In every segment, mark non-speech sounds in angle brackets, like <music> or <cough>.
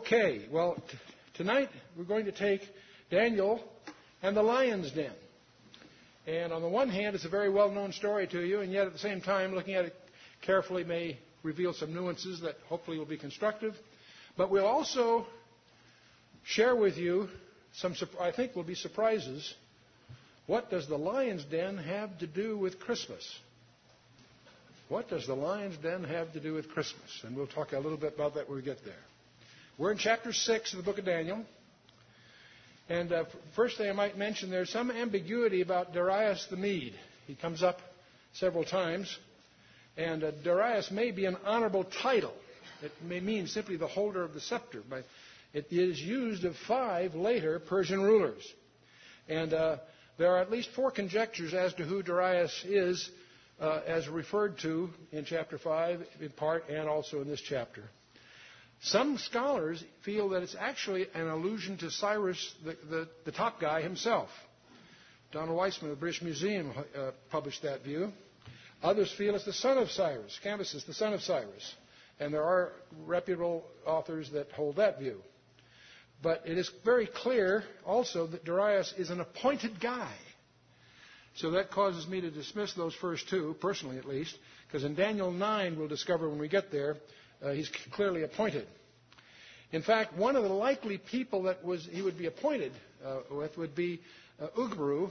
Okay, well, t- tonight we're going to take Daniel and the lion's den. And on the one hand, it's a very well known story to you, and yet at the same time, looking at it carefully may reveal some nuances that hopefully will be constructive. But we'll also share with you some, I think, will be surprises. What does the lion's den have to do with Christmas? What does the lion's den have to do with Christmas? And we'll talk a little bit about that when we get there. We're in chapter 6 of the book of Daniel. And uh, first thing I might mention, there's some ambiguity about Darius the Mede. He comes up several times. And uh, Darius may be an honorable title. It may mean simply the holder of the scepter. But it is used of five later Persian rulers. And uh, there are at least four conjectures as to who Darius is, uh, as referred to in chapter 5 in part and also in this chapter. Some scholars feel that it's actually an allusion to Cyrus, the, the, the top guy himself. Donald Wiseman of the British Museum uh, published that view. Others feel it's the son of Cyrus, Cambyses, the son of Cyrus. And there are reputable authors that hold that view. But it is very clear also that Darius is an appointed guy. So that causes me to dismiss those first two, personally at least, because in Daniel 9 we'll discover when we get there uh, he's clearly appointed. In fact, one of the likely people that was, he would be appointed uh, with would be uh, Ugbaru.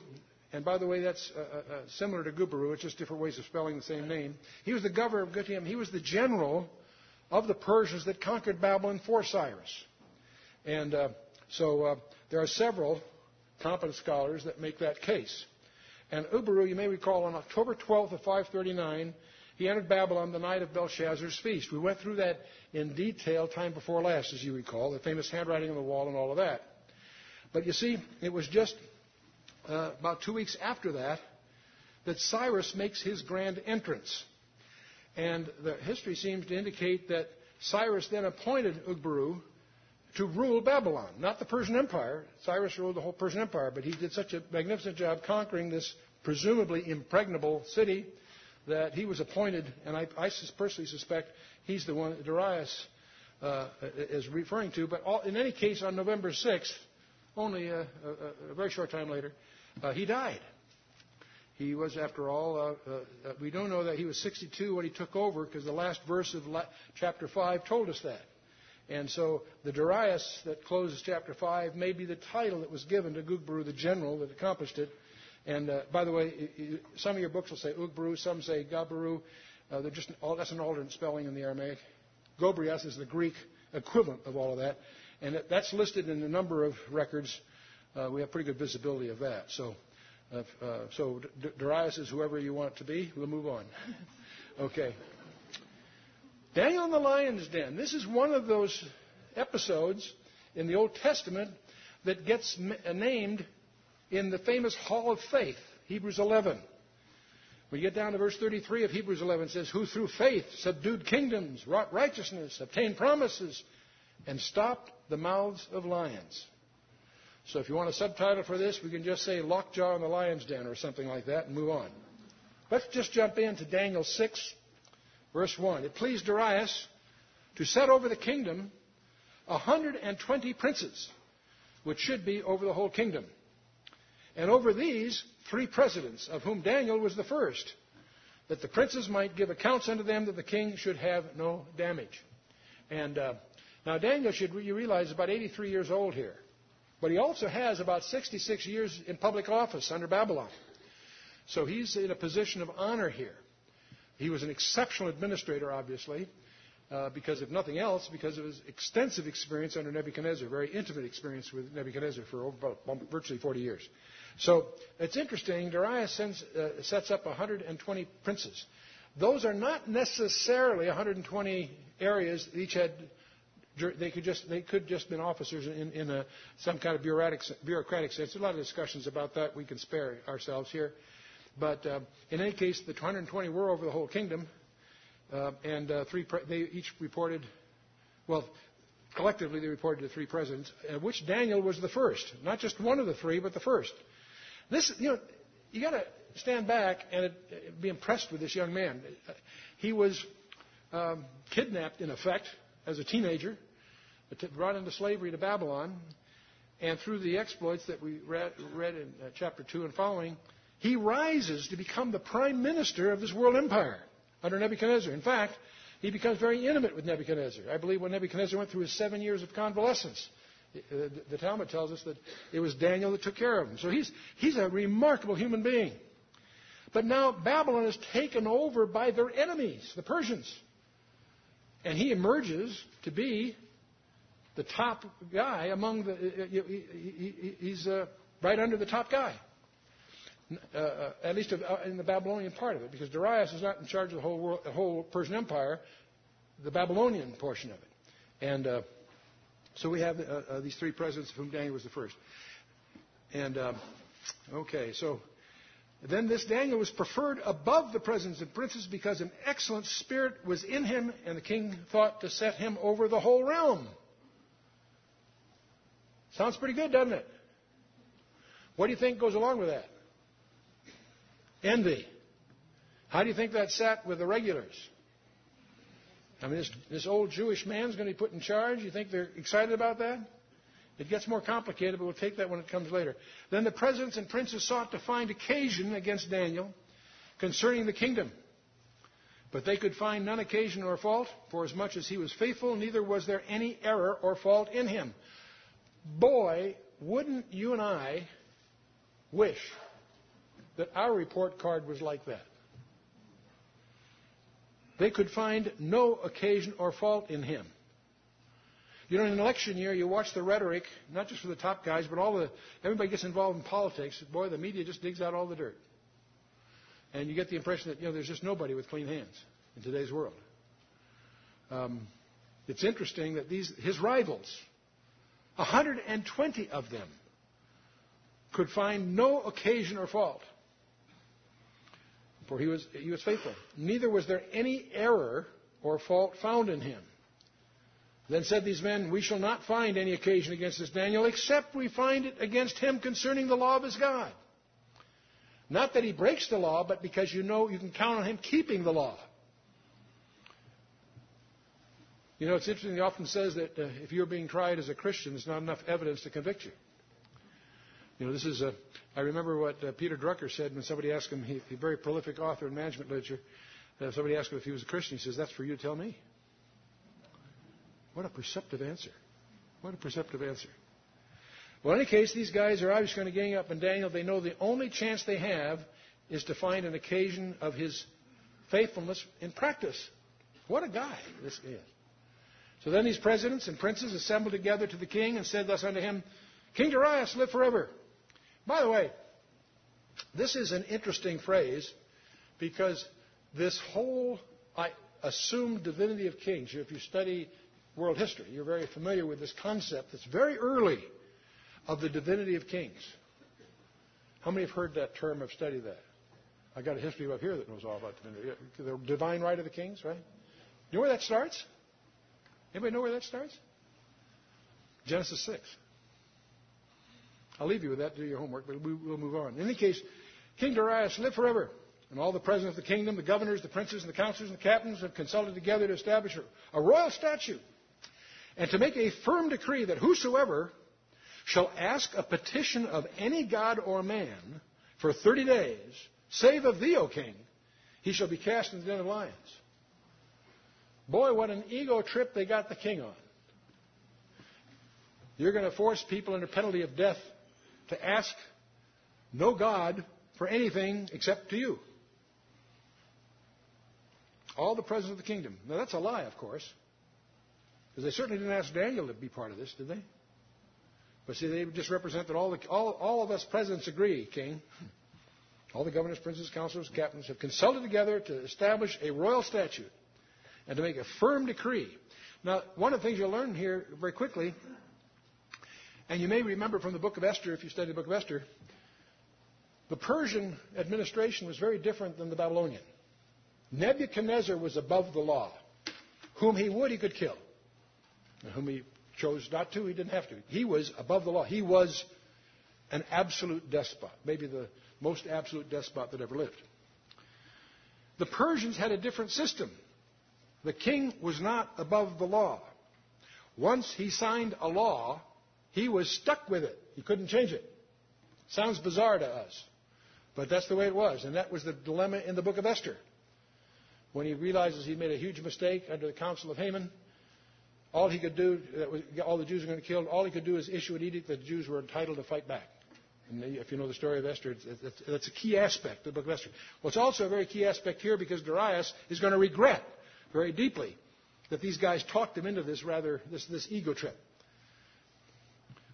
And by the way, that's uh, uh, uh, similar to Gubaru. It's just different ways of spelling the same name. He was the governor of Gutium. He was the general of the Persians that conquered Babylon for Cyrus. And so there are several competent scholars that make that case. And Ubaru, you may recall, on October 12th of 539, he entered Babylon the night of Belshazzar's feast. We went through that in detail time before last, as you recall, the famous handwriting on the wall and all of that. But you see, it was just uh, about two weeks after that that Cyrus makes his grand entrance. And the history seems to indicate that Cyrus then appointed Ugbaru to rule Babylon, not the Persian Empire. Cyrus ruled the whole Persian Empire, but he did such a magnificent job conquering this presumably impregnable city that he was appointed, and I, I personally suspect he's the one that Darius uh, is referring to. But all, in any case, on November 6th, only a, a, a very short time later, uh, he died. He was, after all, uh, uh we don't know that he was 62 when he took over because the last verse of la- chapter 5 told us that. And so the Darius that closes chapter 5 may be the title that was given to Gugbaru, the general that accomplished it, and uh, by the way, some of your books will say Ugbru, some say Gabaru. Uh, they're just all, that's an alternate spelling in the Aramaic. Gobrias is the Greek equivalent of all of that, and that's listed in a number of records. Uh, we have pretty good visibility of that. So, uh, uh, so D- Darius is whoever you want it to be. We'll move on. <laughs> okay. Daniel in the lion's den. This is one of those episodes in the Old Testament that gets m- named in the famous Hall of Faith, Hebrews 11. We get down to verse 33 of Hebrews 11, it says, Who through faith subdued kingdoms, wrought righteousness, obtained promises, and stopped the mouths of lions. So if you want a subtitle for this, we can just say Lockjaw in the Lion's Den or something like that and move on. Let's just jump into Daniel 6, verse 1. It pleased Darius to set over the kingdom 120 princes, which should be over the whole kingdom and over these three presidents, of whom Daniel was the first, that the princes might give accounts unto them that the king should have no damage. And uh, now Daniel should you realize is about 83 years old here, but he also has about 66 years in public office under Babylon. So he's in a position of honor here. He was an exceptional administrator, obviously, uh, because if nothing else, because of his extensive experience under Nebuchadnezzar, very intimate experience with Nebuchadnezzar for over, virtually 40 years. So it's interesting. Darius sends, uh, sets up 120 princes. Those are not necessarily 120 areas. Each had they could just they could just been officers in, in a, some kind of bureaucratic bureaucratic sense. There's a lot of discussions about that. We can spare ourselves here. But uh, in any case, the 120 were over the whole kingdom, uh, and uh, three they each reported. Well, collectively they reported to three presidents, uh, which Daniel was the first, not just one of the three, but the first. This, you know, you got to stand back and be impressed with this young man. He was um, kidnapped, in effect, as a teenager. brought into slavery to Babylon, and through the exploits that we read, read in uh, chapter 2 and following, he rises to become the prime minister of this world empire under Nebuchadnezzar. In fact, he becomes very intimate with Nebuchadnezzar. I believe when Nebuchadnezzar went through his seven years of convalescence, the Talmud tells us that it was Daniel that took care of him. So he's, he's a remarkable human being. But now Babylon is taken over by their enemies, the Persians. And he emerges to be the top guy among the. Uh, uh, he's right under the top guy. Uh, at least in the Babylonian part of it, because Darius is not in charge of the whole, world, the whole Persian Empire, the Babylonian portion of it. And uh, so we have uh, uh, these three presidents, of whom Daniel was the first. And okay, so then this Daniel was preferred above the presidents and princes because an excellent spirit was in him, and the king thought to set him over the whole realm. Sounds pretty good, doesn't it? What do you think goes along with that? Envy. How do you think that sat with the regulars? I mean, this, this old Jewish man's going to be put in charge. You think they're excited about that? It gets more complicated, but we'll take that when it comes later. Then the presidents and princes sought to find occasion against Daniel concerning the kingdom. But they could find none occasion or fault, for as much as he was faithful, neither was there any error or fault in him. Boy, wouldn't you and I wish that our report card was like that. They could find no occasion or fault in him. You know, in an election year, you watch the rhetoric, not just for the top guys, but all the everybody gets involved in politics. Boy, the media just digs out all the dirt, and you get the impression that you know there's just nobody with clean hands in today's world. Um, it's interesting that these his rivals, 120 of them, could find no occasion or fault for he was, he was faithful. Neither was there any error or fault found in him. Then said these men, We shall not find any occasion against this Daniel, except we find it against him concerning the law of his God. Not that he breaks the law, but because you know you can count on him keeping the law. You know, it's interesting, he often says that uh, if you're being tried as a Christian, there's not enough evidence to convict you. You know, this is a. I remember what uh, Peter Drucker said when somebody asked him. He's a very prolific author in management literature. Uh, somebody asked him if he was a Christian. He says, "That's for you to tell me." What a perceptive answer! What a perceptive answer. Well, in any case, these guys are obviously going to gang up on Daniel. They know the only chance they have is to find an occasion of his faithfulness in practice. What a guy this is. So then these presidents and princes assembled together to the king and said thus unto him, King Darius, live forever. By the way, this is an interesting phrase because this whole I, assumed divinity of kings, if you study world history, you're very familiar with this concept that's very early of the divinity of kings. How many have heard that term, have studied that? I got a history up here that knows all about divinity. The divine right of the kings, right? You know where that starts? Anybody know where that starts? Genesis 6. I'll leave you with that. to Do your homework, but we will move on. In any case, King Darius lived forever. And all the presidents of the kingdom, the governors, the princes, and the counselors, and the captains have consulted together to establish a royal statute and to make a firm decree that whosoever shall ask a petition of any god or man for 30 days, save of thee, O king, he shall be cast into the den of lions. Boy, what an ego trip they got the king on. You're going to force people under penalty of death to ask no God for anything except to you. All the presidents of the kingdom. Now, that's a lie, of course, because they certainly didn't ask Daniel to be part of this, did they? But see, they just represent that all, the, all, all of us presidents agree, King. All the governors, princes, counselors, captains have consulted together to establish a royal statute and to make a firm decree. Now, one of the things you'll learn here very quickly and you may remember from the book of Esther, if you study the book of Esther, the Persian administration was very different than the Babylonian. Nebuchadnezzar was above the law. Whom he would, he could kill. And whom he chose not to, he didn't have to. He was above the law. He was an absolute despot, maybe the most absolute despot that ever lived. The Persians had a different system. The king was not above the law. Once he signed a law, he was stuck with it. He couldn't change it. Sounds bizarre to us, but that's the way it was. And that was the dilemma in the book of Esther. When he realizes he made a huge mistake under the counsel of Haman, all he could do, all the Jews were going to kill, all he could do is issue an edict that the Jews were entitled to fight back. And if you know the story of Esther, that's a key aspect of the book of Esther. Well, it's also a very key aspect here because Darius is going to regret very deeply that these guys talked him into this rather, this, this ego trip.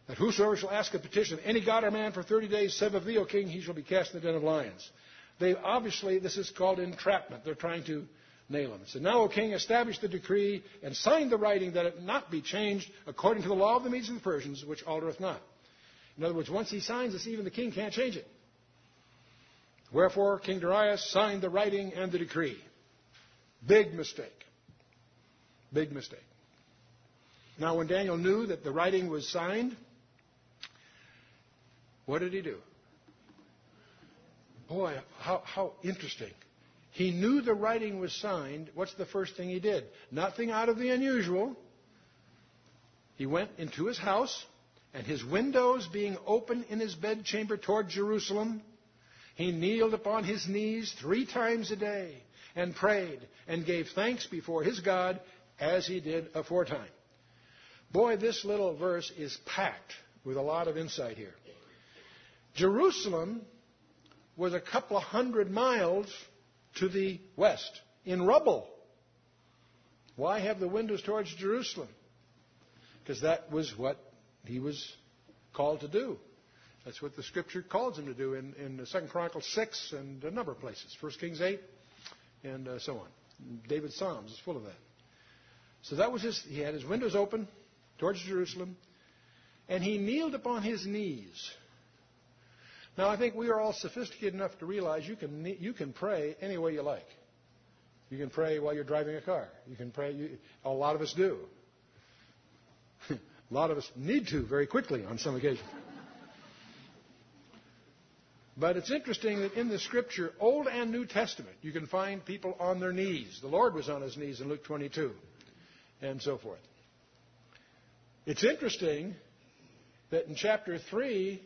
That whosoever shall ask a petition of any god or man for 30 days, save of thee, O king, he shall be cast in the den of lions. They obviously, this is called entrapment. They're trying to nail him. So now, O king, establish the decree and sign the writing that it not be changed according to the law of the Medes and the Persians, which altereth not. In other words, once he signs this, even the king can't change it. Wherefore, King Darius signed the writing and the decree. Big mistake. Big mistake. Now, when Daniel knew that the writing was signed, what did he do? Boy, how, how interesting. He knew the writing was signed. What's the first thing he did? Nothing out of the unusual. He went into his house, and his windows being open in his bedchamber toward Jerusalem, he kneeled upon his knees three times a day and prayed and gave thanks before his God as he did aforetime. Boy, this little verse is packed with a lot of insight here. Jerusalem was a couple of hundred miles to the west in rubble. Why have the windows towards Jerusalem? Because that was what he was called to do. That's what the scripture calls him to do in, in 2 Chronicles 6 and a number of places. 1 Kings 8 and uh, so on. David's Psalms is full of that. So that was his, he had his windows open towards Jerusalem and he kneeled upon his knees. Now, I think we are all sophisticated enough to realize you can, you can pray any way you like. You can pray while you're driving a car. You can pray, you, a lot of us do. <laughs> a lot of us need to very quickly on some occasions. But it's interesting that in the Scripture, Old and New Testament, you can find people on their knees. The Lord was on his knees in Luke 22, and so forth. It's interesting that in chapter 3,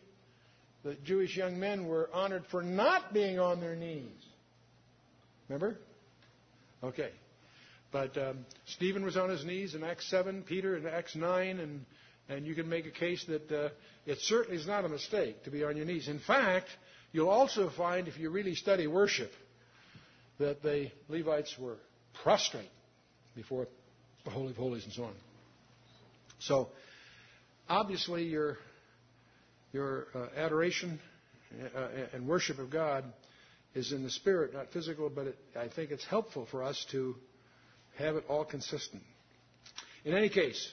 the Jewish young men were honored for not being on their knees. Remember? Okay. But um, Stephen was on his knees in Acts 7, Peter in Acts 9, and, and you can make a case that uh, it certainly is not a mistake to be on your knees. In fact, you'll also find, if you really study worship, that the Levites were prostrate before the Holy of Holies and so on. So, obviously, you're your uh, adoration uh, and worship of God is in the spirit, not physical, but it, I think it's helpful for us to have it all consistent. In any case,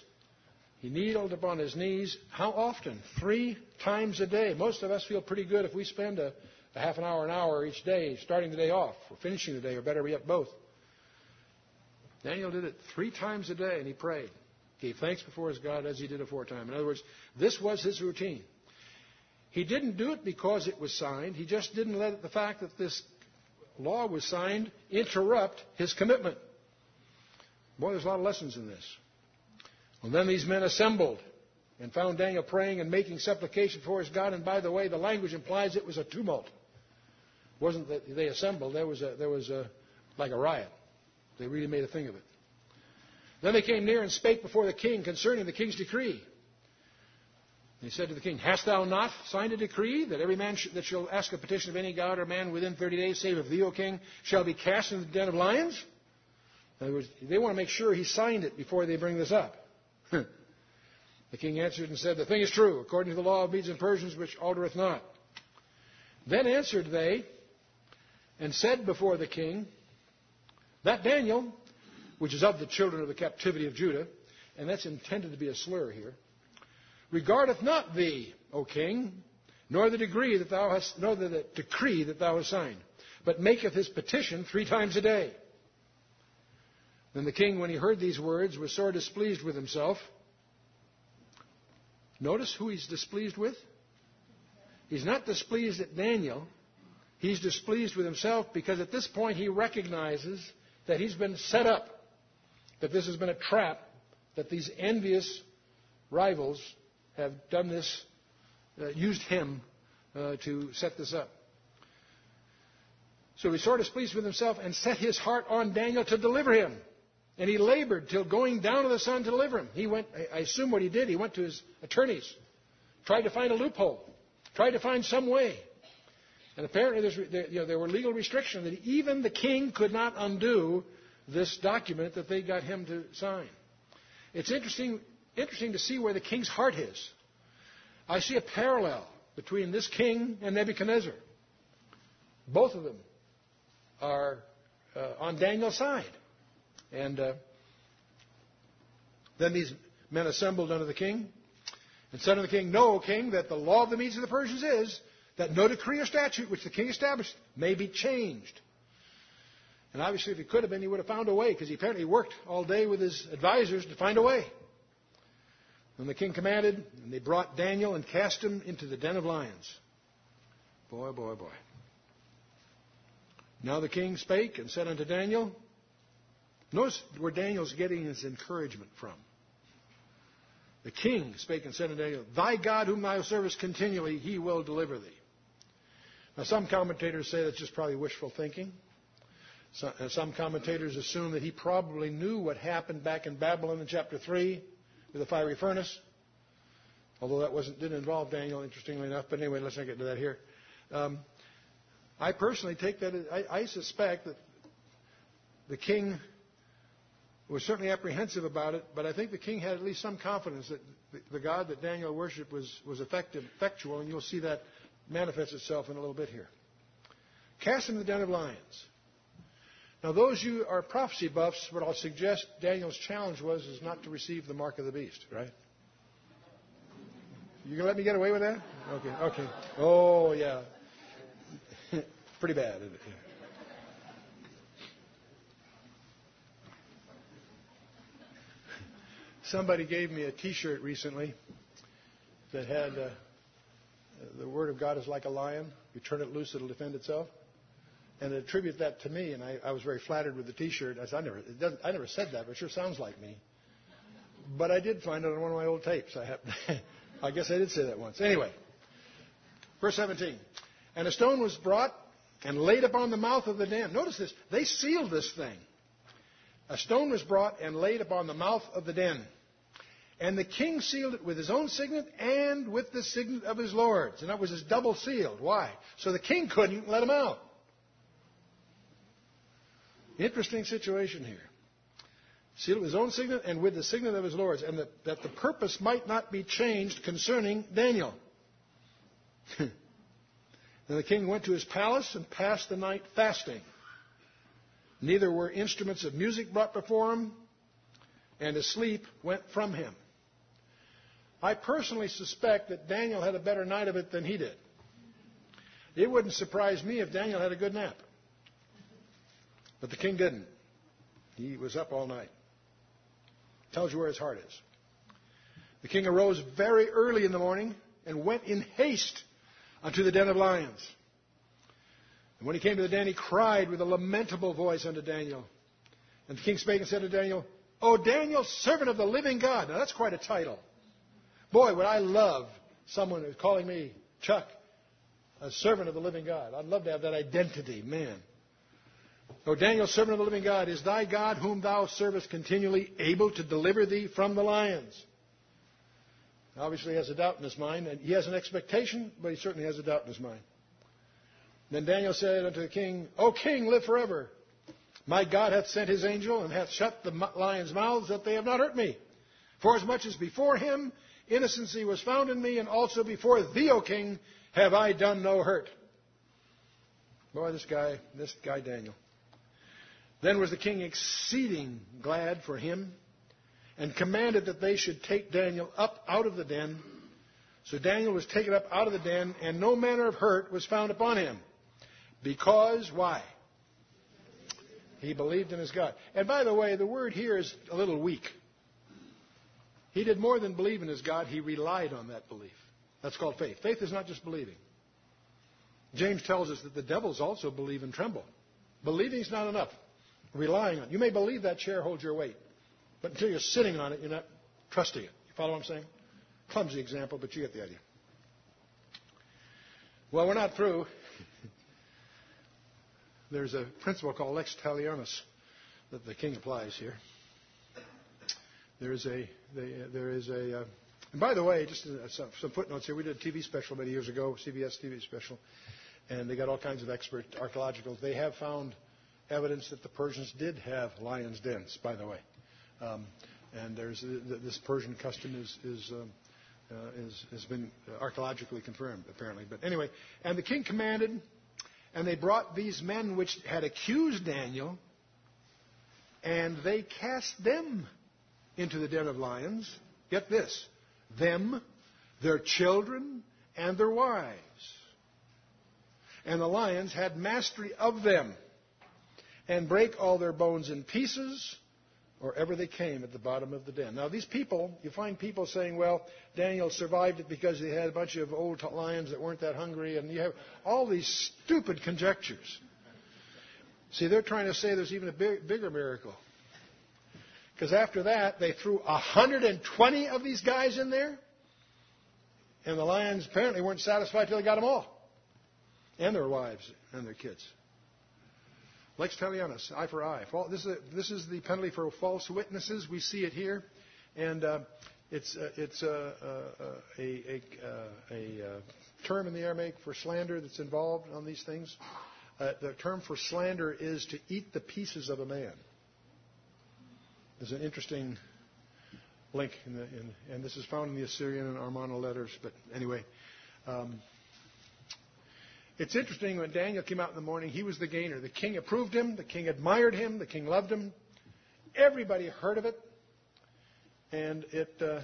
he kneeled upon his knees. How often? Three times a day. Most of us feel pretty good if we spend a, a half an hour, an hour each day, starting the day off, or finishing the day, or better yet, both. Daniel did it three times a day, and he prayed. Gave thanks before his God as he did aforetime. In other words, this was his routine. He didn't do it because it was signed. He just didn't let the fact that this law was signed interrupt his commitment. Boy, there's a lot of lessons in this. Well, then these men assembled and found Daniel praying and making supplication for his God. And by the way, the language implies it was a tumult. It wasn't that they assembled. There was a, there was a, like a riot. They really made a thing of it. Then they came near and spake before the king concerning the king's decree. He said to the king, Hast thou not signed a decree that every man sh- that shall ask a petition of any god or man within 30 days, save of thee, O king, shall be cast into the den of lions? In other words, they want to make sure he signed it before they bring this up. <laughs> the king answered and said, The thing is true, according to the law of Medes and Persians, which altereth not. Then answered they and said before the king, That Daniel, which is of the children of the captivity of Judah, and that's intended to be a slur here, regardeth not thee, O king, nor the decree that thou hast, nor the decree that thou hast signed, but maketh his petition three times a day. Then the king, when he heard these words, was sore displeased with himself. Notice who he's displeased with. He's not displeased at Daniel. He's displeased with himself because at this point he recognizes that he's been set up, that this has been a trap that these envious rivals have done this, uh, used him uh, to set this up. So he sort of pleased with himself and set his heart on Daniel to deliver him. And he labored till going down to the sun to deliver him. He went, I assume what he did, he went to his attorneys, tried to find a loophole, tried to find some way. And apparently there, you know, there were legal restrictions that even the king could not undo this document that they got him to sign. It's interesting, interesting to see where the king's heart is. I see a parallel between this king and Nebuchadnezzar. Both of them are uh, on Daniel's side. And uh, then these men assembled unto the king and said unto the king, Know, O king, that the law of the Medes and the Persians is that no decree or statute which the king established may be changed. And obviously, if he could have been, he would have found a way, because he apparently worked all day with his advisors to find a way. And the king commanded, and they brought Daniel and cast him into the den of lions. Boy, boy, boy. Now the king spake and said unto Daniel, Notice where Daniel's getting his encouragement from. The king spake and said unto Daniel, Thy God whom thou servest continually, he will deliver thee. Now some commentators say that's just probably wishful thinking. Uh, some commentators assume that he probably knew what happened back in Babylon in chapter 3 the fiery furnace. Although that wasn't, didn't involve Daniel, interestingly enough. But anyway, let's not get into that here. Um, I personally take that, I, I suspect that the king was certainly apprehensive about it, but I think the king had at least some confidence that the, the God that Daniel worshipped was, was effective, effectual, and you'll see that manifest itself in a little bit here. Cast him in the den of lions. Now, those you are prophecy buffs, what I'll suggest Daniel's challenge was is not to receive the mark of the beast, right? You gonna let me get away with that? Okay, okay. Oh yeah, <laughs> pretty bad, isn't it? Yeah. <laughs> Somebody gave me a T-shirt recently that had uh, the Word of God is like a lion. You turn it loose, it'll defend itself. And attribute that to me, and I, I was very flattered with the T-shirt. I said, I never, I never said that, but it sure sounds like me. But I did find it on one of my old tapes. I, <laughs> I guess I did say that once. Anyway, verse 17. And a stone was brought and laid upon the mouth of the den. Notice this. They sealed this thing. A stone was brought and laid upon the mouth of the den. And the king sealed it with his own signet and with the signet of his lords. And that was his double sealed. Why? So the king couldn't let him out. Interesting situation here. Sealed with his own signet and with the signet of his lords, and that, that the purpose might not be changed concerning Daniel. <laughs> then the king went to his palace and passed the night fasting. Neither were instruments of music brought before him, and his sleep went from him. I personally suspect that Daniel had a better night of it than he did. It wouldn't surprise me if Daniel had a good nap. But the king didn't. He was up all night. Tells you where his heart is. The king arose very early in the morning and went in haste unto the den of lions. And when he came to the den, he cried with a lamentable voice unto Daniel. And the king spake and said to Daniel, O Daniel, servant of the living God. Now that's quite a title. Boy, would I love someone who's calling me Chuck, a servant of the living God. I'd love to have that identity, man. O Daniel, servant of the living God, is thy God whom thou servest continually able to deliver thee from the lions? Obviously, he has a doubt in his mind, and he has an expectation, but he certainly has a doubt in his mind. Then Daniel said unto the king, O king, live forever. My God hath sent his angel, and hath shut the lions' mouths, that they have not hurt me. For as much as before him innocency was found in me, and also before thee, O king, have I done no hurt. Boy, this guy, this guy Daniel. Then was the king exceeding glad for him, and commanded that they should take Daniel up out of the den. So Daniel was taken up out of the den, and no manner of hurt was found upon him. Because, why? He believed in his God. And by the way, the word here is a little weak. He did more than believe in his God, he relied on that belief. That's called faith. Faith is not just believing. James tells us that the devils also believe and tremble. Believing is not enough. Relying on. You may believe that chair holds your weight. But until you're sitting on it, you're not trusting it. You follow what I'm saying? Clumsy example, but you get the idea. Well, we're not through. <laughs> There's a principle called lex talionis that the king applies here. There is a, there is a, uh, and by the way, just some, some footnotes here. We did a TV special many years ago, CBS TV special, and they got all kinds of expert archaeological. They have found evidence that the Persians did have lions' dens, by the way. Um, and there's this Persian custom is, is, um, uh, is, has been archaeologically confirmed, apparently. But anyway, and the king commanded, and they brought these men which had accused Daniel, and they cast them into the den of lions. Get this them, their children, and their wives. And the lions had mastery of them, and break all their bones in pieces or ever they came at the bottom of the den. Now, these people, you find people saying, well, Daniel survived it because he had a bunch of old lions that weren't that hungry, and you have all these stupid conjectures. See, they're trying to say there's even a big, bigger miracle. Because after that, they threw 120 of these guys in there, and the lions apparently weren't satisfied until they got them all, and their wives and their kids. Lex talionis, eye for eye. This is, a, this is the penalty for false witnesses. We see it here. And uh, it's, uh, it's uh, uh a, a, a, a, uh, term in the Aramaic for slander that's involved on these things. Uh, the term for slander is to eat the pieces of a man. There's an interesting link, in the, in, and this is found in the Assyrian and Amarna letters. But anyway, um, it's interesting when Daniel came out in the morning, he was the gainer. The king approved him, the king admired him, the king loved him. Everybody heard of it. And it, uh,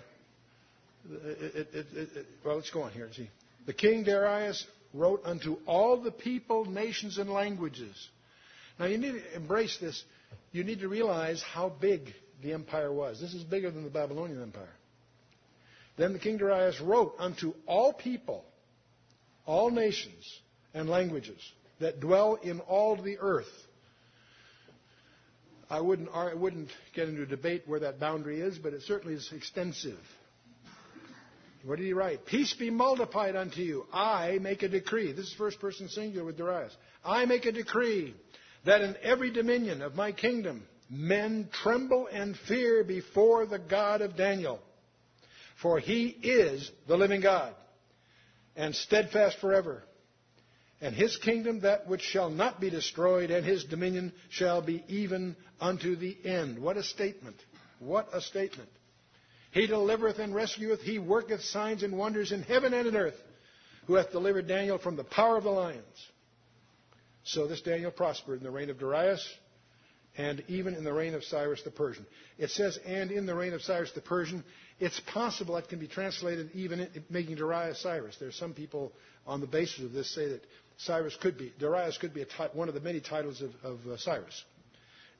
it, it, it well, let's go on here. See. The king Darius wrote unto all the people, nations, and languages. Now you need to embrace this. You need to realize how big the empire was. This is bigger than the Babylonian Empire. Then the king Darius wrote unto all people, all nations, and languages that dwell in all the earth. I wouldn't, I wouldn't get into a debate where that boundary is, but it certainly is extensive. What did he write? Peace be multiplied unto you. I make a decree. This is first person singular with Darius. I make a decree that in every dominion of my kingdom men tremble and fear before the God of Daniel. For he is the living God and steadfast forever and his kingdom that which shall not be destroyed, and his dominion shall be even unto the end. What a statement! What a statement! He delivereth and rescueth, he worketh signs and wonders in heaven and in earth, who hath delivered Daniel from the power of the lions. So this Daniel prospered in the reign of Darius, and even in the reign of Cyrus the Persian. It says, and in the reign of Cyrus the Persian. It's possible that can be translated even making Darius Cyrus. There are some people on the basis of this say that Cyrus could be, Darius could be one of the many titles of, of uh, Cyrus.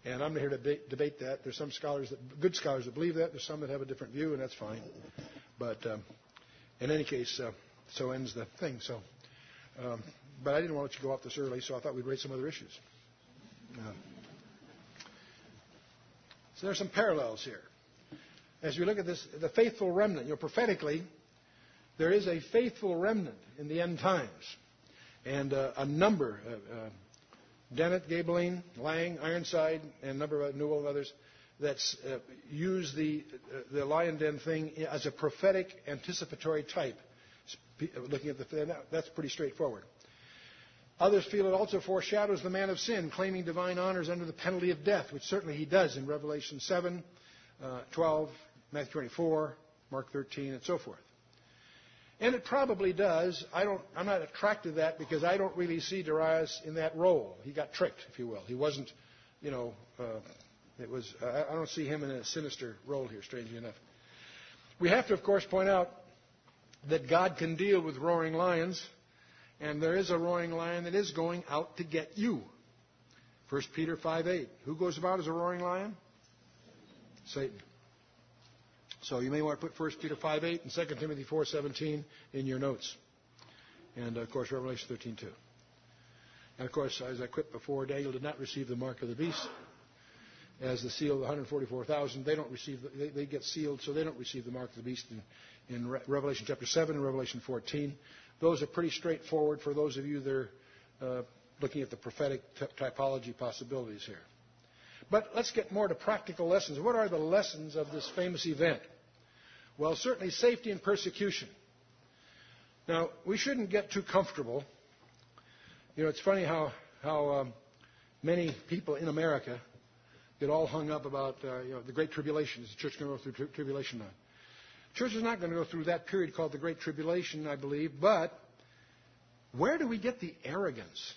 And I'm here to debate, debate that. There's some scholars, that, good scholars that believe that. There's some that have a different view, and that's fine. But um, in any case, uh, so ends the thing. So, um, but I didn't want to let you go off this early, so I thought we'd raise some other issues. Uh, so there's some parallels here. As we look at this, the faithful remnant, you know, prophetically, there is a faithful remnant in the end times and uh, a number, uh, uh, Dennett, Gaebelein, Lang, Ironside, and a number of Newell and others, that uh, use the, uh, the lion den thing as a prophetic anticipatory type. Looking at the that's pretty straightforward. Others feel it also foreshadows the man of sin, claiming divine honors under the penalty of death, which certainly he does in Revelation 7, uh, 12, Matthew 24, Mark 13, and so forth. And it probably does. I don't, I'm not attracted to that because I don't really see Darius in that role. He got tricked, if you will. He wasn't, you know, uh, it was, uh, I don't see him in a sinister role here, strangely enough. We have to, of course, point out that God can deal with roaring lions, and there is a roaring lion that is going out to get you. 1 Peter 5:8. Who goes about as a roaring lion? Satan. So you may want to put 1 Peter 5.8 and 2 Timothy 4.17 in your notes. And, of course, Revelation 13.2. And, of course, as I quit before, Daniel did not receive the mark of the beast. as the seal of the 144,000. They don't receive, they, they, get sealed, so they don't receive the mark of the beast in, in Re- Revelation chapter 7 and Revelation 14. Those are pretty straightforward for those of you that are uh, looking at the prophetic typology possibilities here. But let's get more to practical lessons. What are the lessons of this famous event? Well, certainly safety and persecution. Now, we shouldn't get too comfortable. You know, it's funny how, how um, many people in America get all hung up about uh, you know, the Great Tribulation. Is the church going to go through tri- tribulation now? Church is not going to go through that period called the Great Tribulation, I believe, but where do we get the arrogance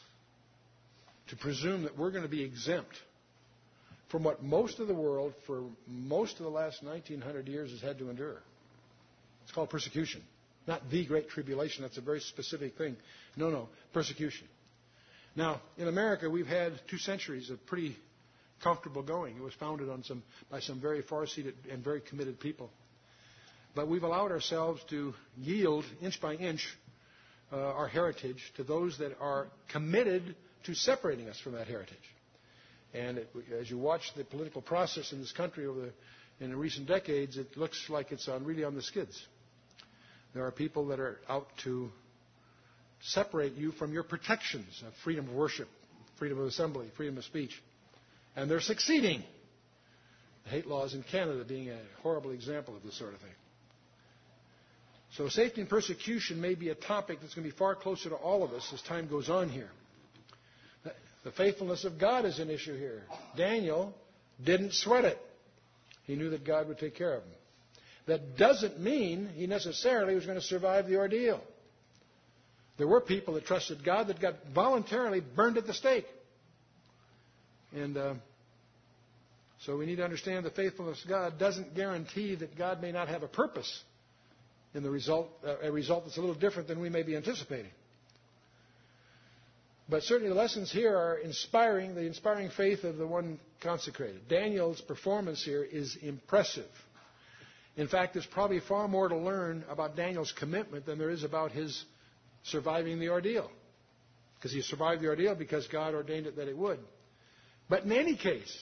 to presume that we're going to be exempt from what most of the world, for most of the last 1900 years, has had to endure? It's called persecution. Not the Great Tribulation, that's a very specific thing. No, no, persecution. Now, in America, we've had two centuries of pretty comfortable going. It was founded on some, by some very far-seated and very committed people. But we've allowed ourselves to yield, inch by inch, uh, our heritage to those that are committed to separating us from that heritage. And it, as you watch the political process in this country over the, in the recent decades, it looks like it's on, really on the skids. There are people that are out to separate you from your protections of freedom of worship, freedom of assembly, freedom of speech. And they're succeeding. The hate laws in Canada being a horrible example of this sort of thing. So safety and persecution may be a topic that's going to be far closer to all of us as time goes on here. The faithfulness of God is an issue here. Daniel didn't sweat it. He knew that God would take care of him. That doesn't mean he necessarily was going to survive the ordeal. There were people that trusted God that got voluntarily burned at the stake. And uh, so we need to understand the faithfulness of God doesn't guarantee that God may not have a purpose in the result, uh, a result that's a little different than we may be anticipating. But certainly the lessons here are inspiring, the inspiring faith of the one consecrated. Daniel's performance here is impressive. In fact, there's probably far more to learn about Daniel's commitment than there is about his surviving the ordeal. Because he survived the ordeal because God ordained it that it would. But in any case,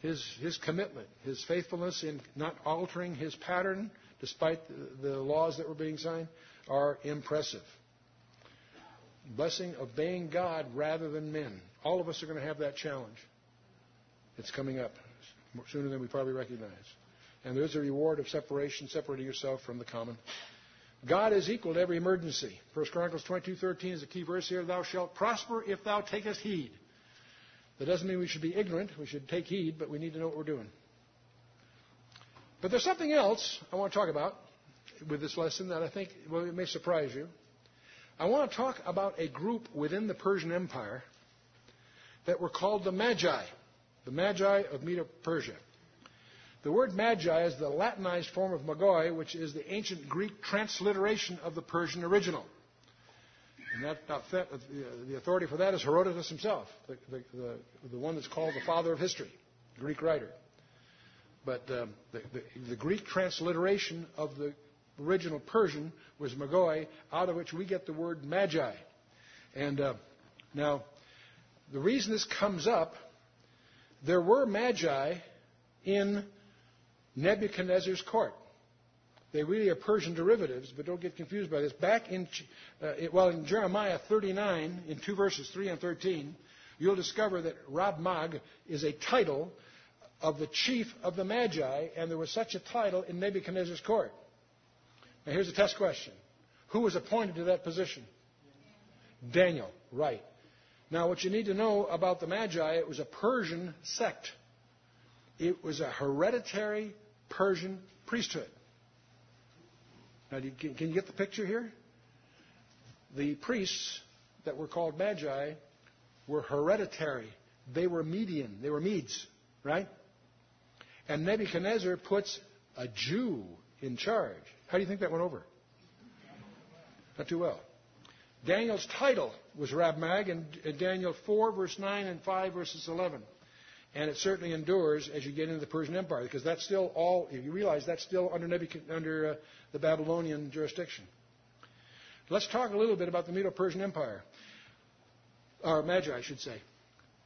his, his commitment, his faithfulness in not altering his pattern despite the, the laws that were being signed are impressive. Blessing, obeying God rather than men. All of us are going to have that challenge. It's coming up sooner than we probably recognize. And there's a reward of separation, separating yourself from the common. God is equal to every emergency. 1 Chronicles 22:13 is a key verse here. Thou shalt prosper if thou takest heed. That doesn't mean we should be ignorant. We should take heed, but we need to know what we're doing. But there's something else I want to talk about with this lesson that I think well, it may surprise you. I want to talk about a group within the Persian Empire that were called the Magi, the Magi of Medo-Persia. The word Magi is the Latinized form of Magoi, which is the ancient Greek transliteration of the Persian original. And that, that, the authority for that is Herodotus himself, the, the, the, the, one that's called the father of history, Greek writer. But um, the, Greek transliteration of the original Persian was Magoi, out of which we get the word Magi. And uh, now, the reason this comes up, there were Magi in Nebuchadnezzar's court. They really are Persian derivatives, but don't get confused by this. Back in, uh, well, in Jeremiah 39, in two verses, 3 and 13, you'll discover that Rab Mag is a title of the chief of the Magi, and there was such a title in Nebuchadnezzar's court. Now, here's a test question Who was appointed to that position? Daniel, right. Now, what you need to know about the Magi, it was a Persian sect. It was a hereditary Persian priesthood. Now, you, can, can you get the picture here? The priests that were called Magi were hereditary. They were Median. They were Medes, right? And Nebuchadnezzar puts a Jew in charge. How do you think that went over? Not too well. Daniel's title was Rabmag in Daniel 4, verse 9, and 5, verses 11. And it certainly endures as you get into the Persian Empire, because that's still all, if you realize that's still under, under uh, the Babylonian jurisdiction. Let's talk a little bit about the Medo Persian Empire, or Magi, I should say.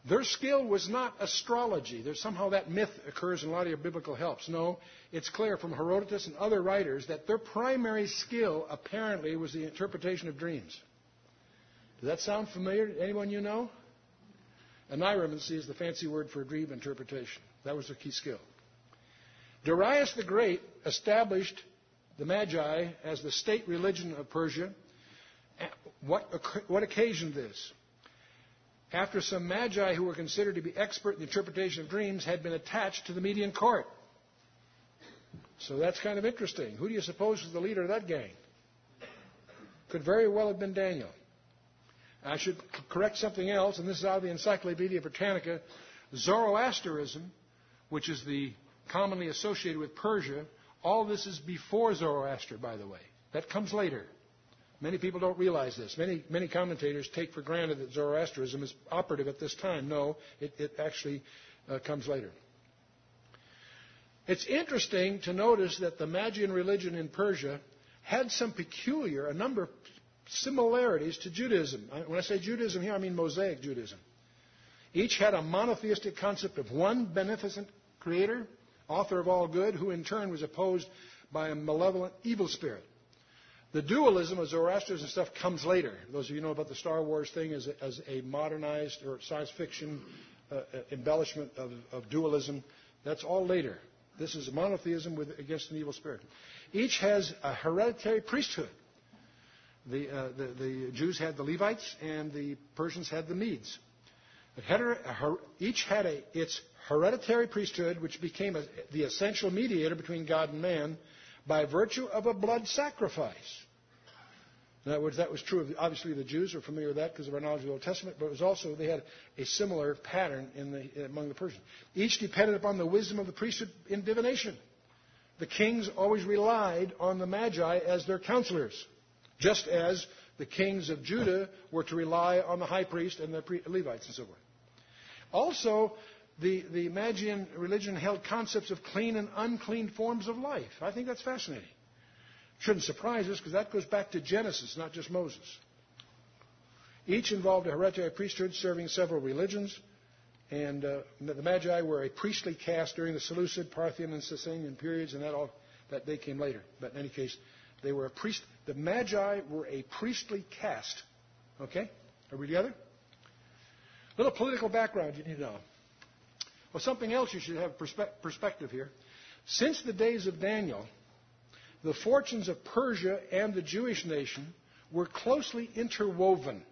Their skill was not astrology. There's somehow that myth occurs in a lot of your biblical helps. No, it's clear from Herodotus and other writers that their primary skill apparently was the interpretation of dreams. Does that sound familiar to anyone you know? Oneiromancy is the fancy word for dream interpretation. That was their key skill. Darius the Great established the Magi as the state religion of Persia. What, what occasioned this? After some magi who were considered to be expert in the interpretation of dreams had been attached to the Median court. So that's kind of interesting. Who do you suppose was the leader of that gang? Could very well have been Daniel. I should correct something else, and this is out of the Encyclopedia Britannica. Zoroastrianism, which is the commonly associated with Persia, all this is before Zoroaster, by the way. That comes later. Many people don't realize this. Many, many commentators take for granted that Zoroastrianism is operative at this time. No, it, it actually uh, comes later. It's interesting to notice that the Magian religion in Persia had some peculiar, a number of similarities to Judaism. When I say Judaism here, I mean Mosaic Judaism. Each had a monotheistic concept of one beneficent creator, author of all good, who in turn was opposed by a malevolent evil spirit. The dualism of Zoroastrians and stuff comes later. Those of you know about the Star Wars thing as a, as a modernized or science fiction uh, uh, embellishment of, of, dualism, that's all later. This is monotheism with, against an evil spirit. Each has a hereditary priesthood. The, uh, the, the, Jews had the Levites and the Persians had the Medes. each had a, its hereditary priesthood, which became a, the essential mediator between God and man by virtue of a blood sacrifice. In other words, that was true of, obviously, the Jews are familiar with that because of our knowledge of the Old Testament, but it was also, they had a similar pattern the, among the Persians. Each depended upon the wisdom of the priesthood in divination. The kings always relied on the Magi as their counselors, just as the kings of Judah were to rely on the high priest and the Levites and so forth. Also, the, the Magian religion held concepts of clean and unclean forms of life. I think that's fascinating. Shouldn't surprise us because that goes back to Genesis, not just Moses. Each involved a hereditary priesthood serving several religions, and uh, the Magi were a priestly caste during the Seleucid, Parthian, and Sasanian periods, and that all that they came later. But in any case, they were a priest. The Magi were a priestly caste. Okay, are we together? A little political background you need to know. Well, something else you should have perspe- perspective here. Since the days of Daniel, the fortunes of Persia and the Jewish nation were closely interwoven.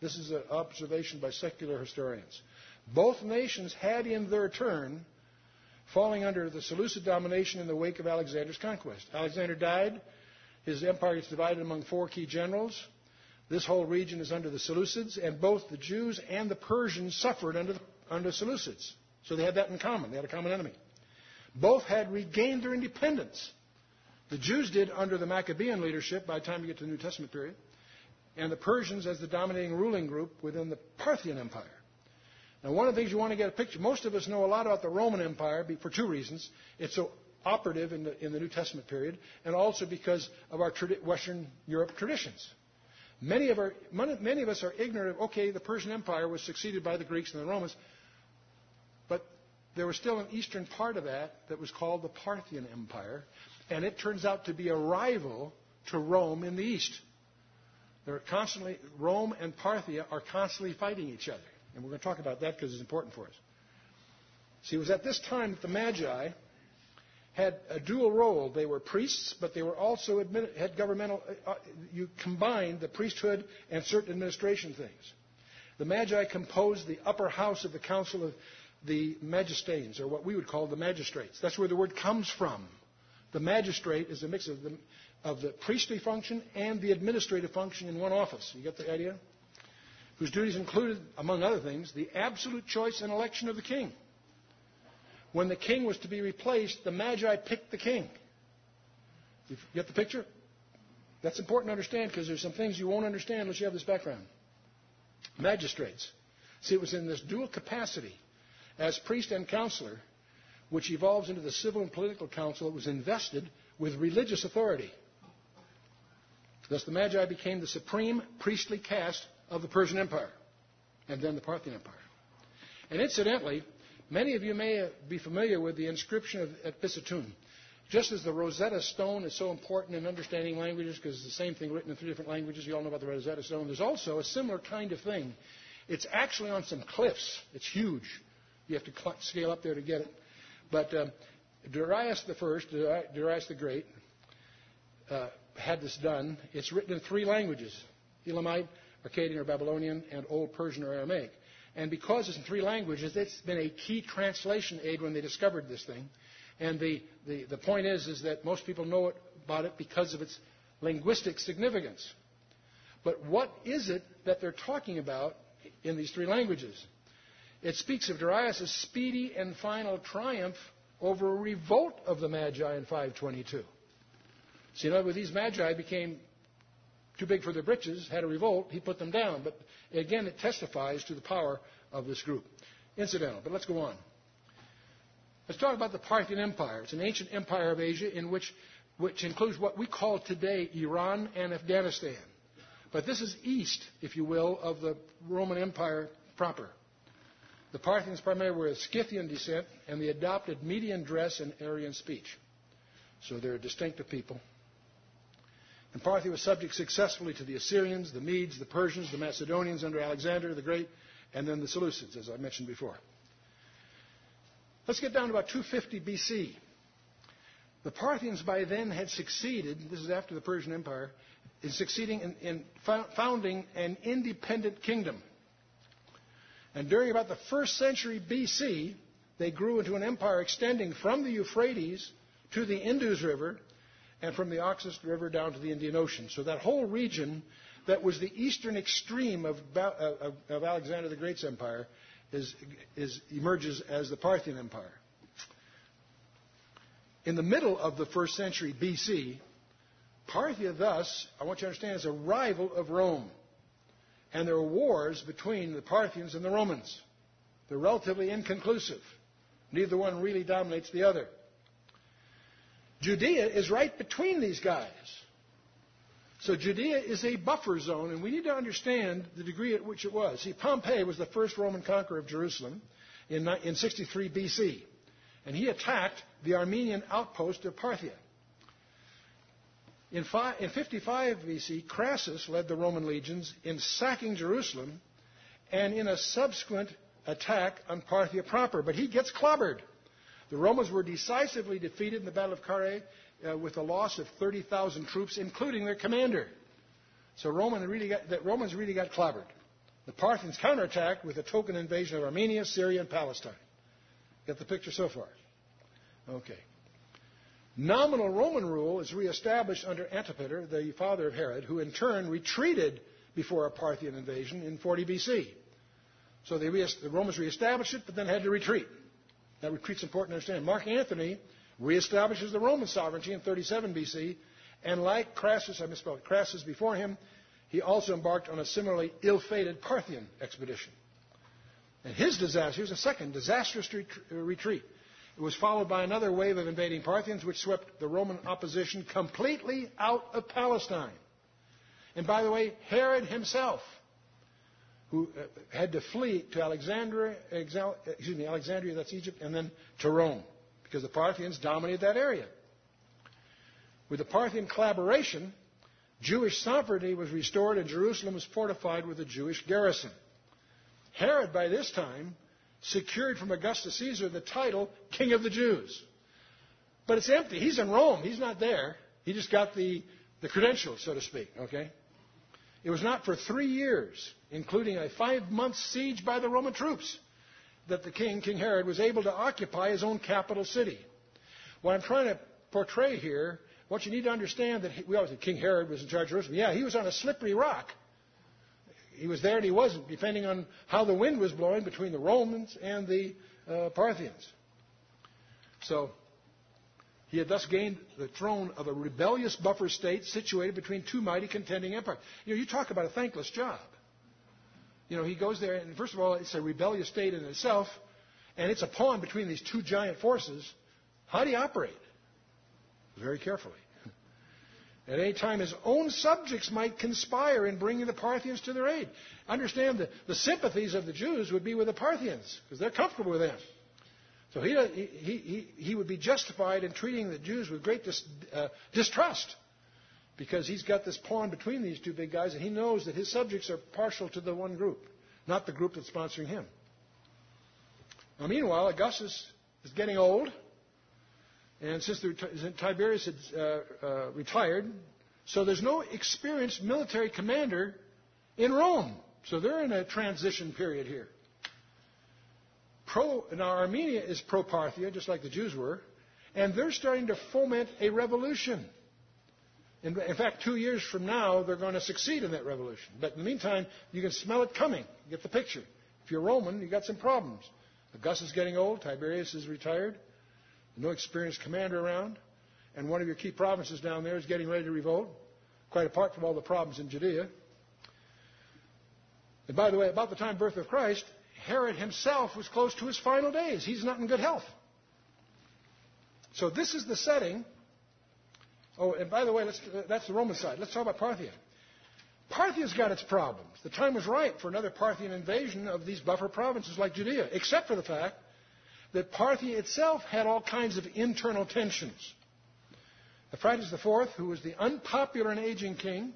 This is an observation by secular historians. Both nations had, in their turn, falling under the Seleucid domination in the wake of Alexander's conquest. Alexander died. His empire is divided among four key generals. This whole region is under the Seleucids, and both the Jews and the Persians suffered under the under Seleucids. So they had that in common. They had a common enemy. Both had regained their independence. The Jews did under the Maccabean leadership by the time you get to the New Testament period, and the Persians as the dominating ruling group within the Parthian Empire. Now, one of the things you want to get a picture, most of us know a lot about the Roman Empire for two reasons. It's so operative in the, in the New Testament period, and also because of our Western Europe traditions. Many of, our, many of us are ignorant of, okay, the Persian Empire was succeeded by the Greeks and the Romans there was still an eastern part of that that was called the Parthian Empire, and it turns out to be a rival to Rome in the east. They're constantly, Rome and Parthia are constantly fighting each other. And we're going to talk about that because it's important for us. See, it was at this time that the Magi had a dual role. They were priests, but they were also had governmental. Uh, uh, you combined the priesthood and certain administration things. The Magi composed the upper house of the Council of the magistanes, or what we would call the magistrates. That's where the word comes from. The magistrate is a mix of the, of the priestly function and the administrative function in one office. You get the idea? Whose duties included, among other things, the absolute choice and election of the king. When the king was to be replaced, the magi picked the king. You get the picture? That's important to understand because there's some things you won't understand unless you have this background. Magistrates. See, it was in this dual capacity as priest and counselor, which evolves into the civil and political council that was invested with religious authority. Thus, the Magi became the supreme priestly caste of the Persian Empire and then the Parthian Empire. And incidentally, many of you may be familiar with the inscription of, at Bisitun. Just as the Rosetta Stone is so important in understanding languages, because it's the same thing written in three different languages, you all know about the Rosetta Stone, there's also a similar kind of thing. It's actually on some cliffs. It's huge. You have to scale up there to get it. But um, Darius the First, Darius the Great, uh, had this done. It's written in three languages: Elamite, Akkadian or Babylonian, and Old Persian or Aramaic. And because it's in three languages, it's been a key translation aid when they discovered this thing. And the, the, the point is, is that most people know it, about it because of its linguistic significance. But what is it that they're talking about in these three languages? It speaks of Darius' speedy and final triumph over a revolt of the Magi in 522. See, in other words, these Magi became too big for their britches, had a revolt, he put them down. But again, it testifies to the power of this group. Incidental, but let's go on. Let's talk about the Parthian Empire. It's an ancient empire of Asia in which, which includes what we call today Iran and Afghanistan. But this is east, if you will, of the Roman Empire proper. The Parthians primarily were of Scythian descent, and they adopted Median dress and Aryan speech. So they're a distinctive people. And Parthia was subject successfully to the Assyrians, the Medes, the Persians, the Macedonians under Alexander the Great, and then the Seleucids, as I mentioned before. Let's get down to about 250 BC. The Parthians by then had succeeded, this is after the Persian Empire, in succeeding in, in founding an independent kingdom. And during about the first century BC, they grew into an empire extending from the Euphrates to the Indus River and from the Oxus River down to the Indian Ocean. So that whole region that was the eastern extreme of, of, of Alexander the Great's empire is, is, emerges as the Parthian Empire. In the middle of the first century BC, Parthia, thus, I want you to understand, is a rival of Rome. And there are wars between the Parthians and the Romans. They're relatively inconclusive. Neither one really dominates the other. Judea is right between these guys. So Judea is a buffer zone, and we need to understand the degree at which it was. See, Pompey was the first Roman conqueror of Jerusalem in, in 63 BC, and he attacked the Armenian outpost of Parthia. In, in 55 BC, Crassus led the Roman legions in sacking Jerusalem and in a subsequent attack on Parthia proper, but he gets clobbered. The Romans were decisively defeated in the Battle of Carrhae uh, with a loss of 30,000 troops, including their commander. So Roman really got, the Romans really got clobbered. The Parthians counterattacked with a token invasion of Armenia, Syria, and Palestine. Get the picture so far? Okay. Nominal Roman rule is reestablished under Antipater, the father of Herod, who in turn retreated before a Parthian invasion in 40 BC. So the Romans reestablished it, but then had to retreat. That retreat's important to understand. Mark Antony reestablishes the Roman sovereignty in 37 BC, and like Crassus, I misspelled Crassus before him, he also embarked on a similarly ill-fated Parthian expedition. And his disaster, here's a second disastrous uh, retreat. It was followed by another wave of invading Parthians, which swept the Roman opposition completely out of Palestine. And by the way, Herod himself who uh, had to flee to Alexandria, excuse me, Alexandria, that's Egypt, and then to Rome, because the Parthians dominated that area. With the Parthian collaboration, Jewish sovereignty was restored and Jerusalem was fortified with a Jewish garrison. Herod, by this time, secured from Augustus Caesar the title King of the Jews. But it's empty. He's in Rome. He's not there. He just got the, the credentials, so to speak, okay? It was not for three years, including a five month siege by the Roman troops, that the king, King Herod, was able to occupy his own capital city. What I'm trying to portray here, what you need to understand that he, we always say King Herod was in charge of Jerusalem. Yeah, he was on a slippery rock. He was there and he wasn't, depending on how the wind was blowing between the Romans and the uh, Parthians. So he had thus gained the throne of a rebellious buffer state situated between two mighty contending empires. You know, you talk about a thankless job. You know, he goes there, and first of all, it's a rebellious state in itself, and it's a pawn between these two giant forces. How do you operate? Very carefully. At any time, his own subjects might conspire in bringing the Parthians to their aid. Understand that the sympathies of the Jews would be with the Parthians because they're comfortable with them. So he, he, he, he would be justified in treating the Jews with great dis, uh, distrust because he's got this pawn between these two big guys and he knows that his subjects are partial to the one group, not the group that's sponsoring him. Now, meanwhile, Augustus is getting old. And since Tiberius had uh, uh, retired, so there's no experienced military commander in Rome. So they're in a transition period here. Pro, now, Armenia is pro Parthia, just like the Jews were, and they're starting to foment a revolution. In, in, fact, two years from now, they're going to succeed in that revolution. But in the meantime, you can smell it coming. You get the picture. If you're Roman, you've got some problems. Augustus is getting old, Tiberius is retired no experienced commander around, and one of your key provinces down there is getting ready to revolt, quite apart from all the problems in Judea. And by the way, about the time of birth of Christ, Herod himself was close to his final days. He's not in good health. So this is the setting. Oh, and by the way, uh, that's the Roman side. Let's talk about Parthia. Parthia's got its problems. The time was right for another Parthian invasion of these buffer provinces like Judea, except for the fact that Parthia itself had all kinds of internal tensions. Phraates IV, who was the unpopular and aging king,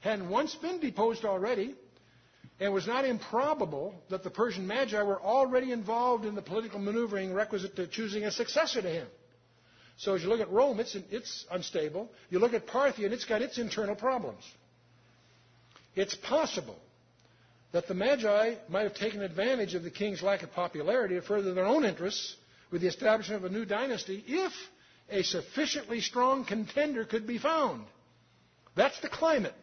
had once been deposed already, and it was not improbable that the Persian Magi were already involved in the political maneuvering requisite to choosing a successor to him. So as you look at Rome, it's, it's unstable. You look at Parthia, and it's got its internal problems. It's possible that the Magi might have taken advantage of the king's lack of popularity to further their own interests with the establishment of a new dynasty if a sufficiently strong contender could be found. That's the climate.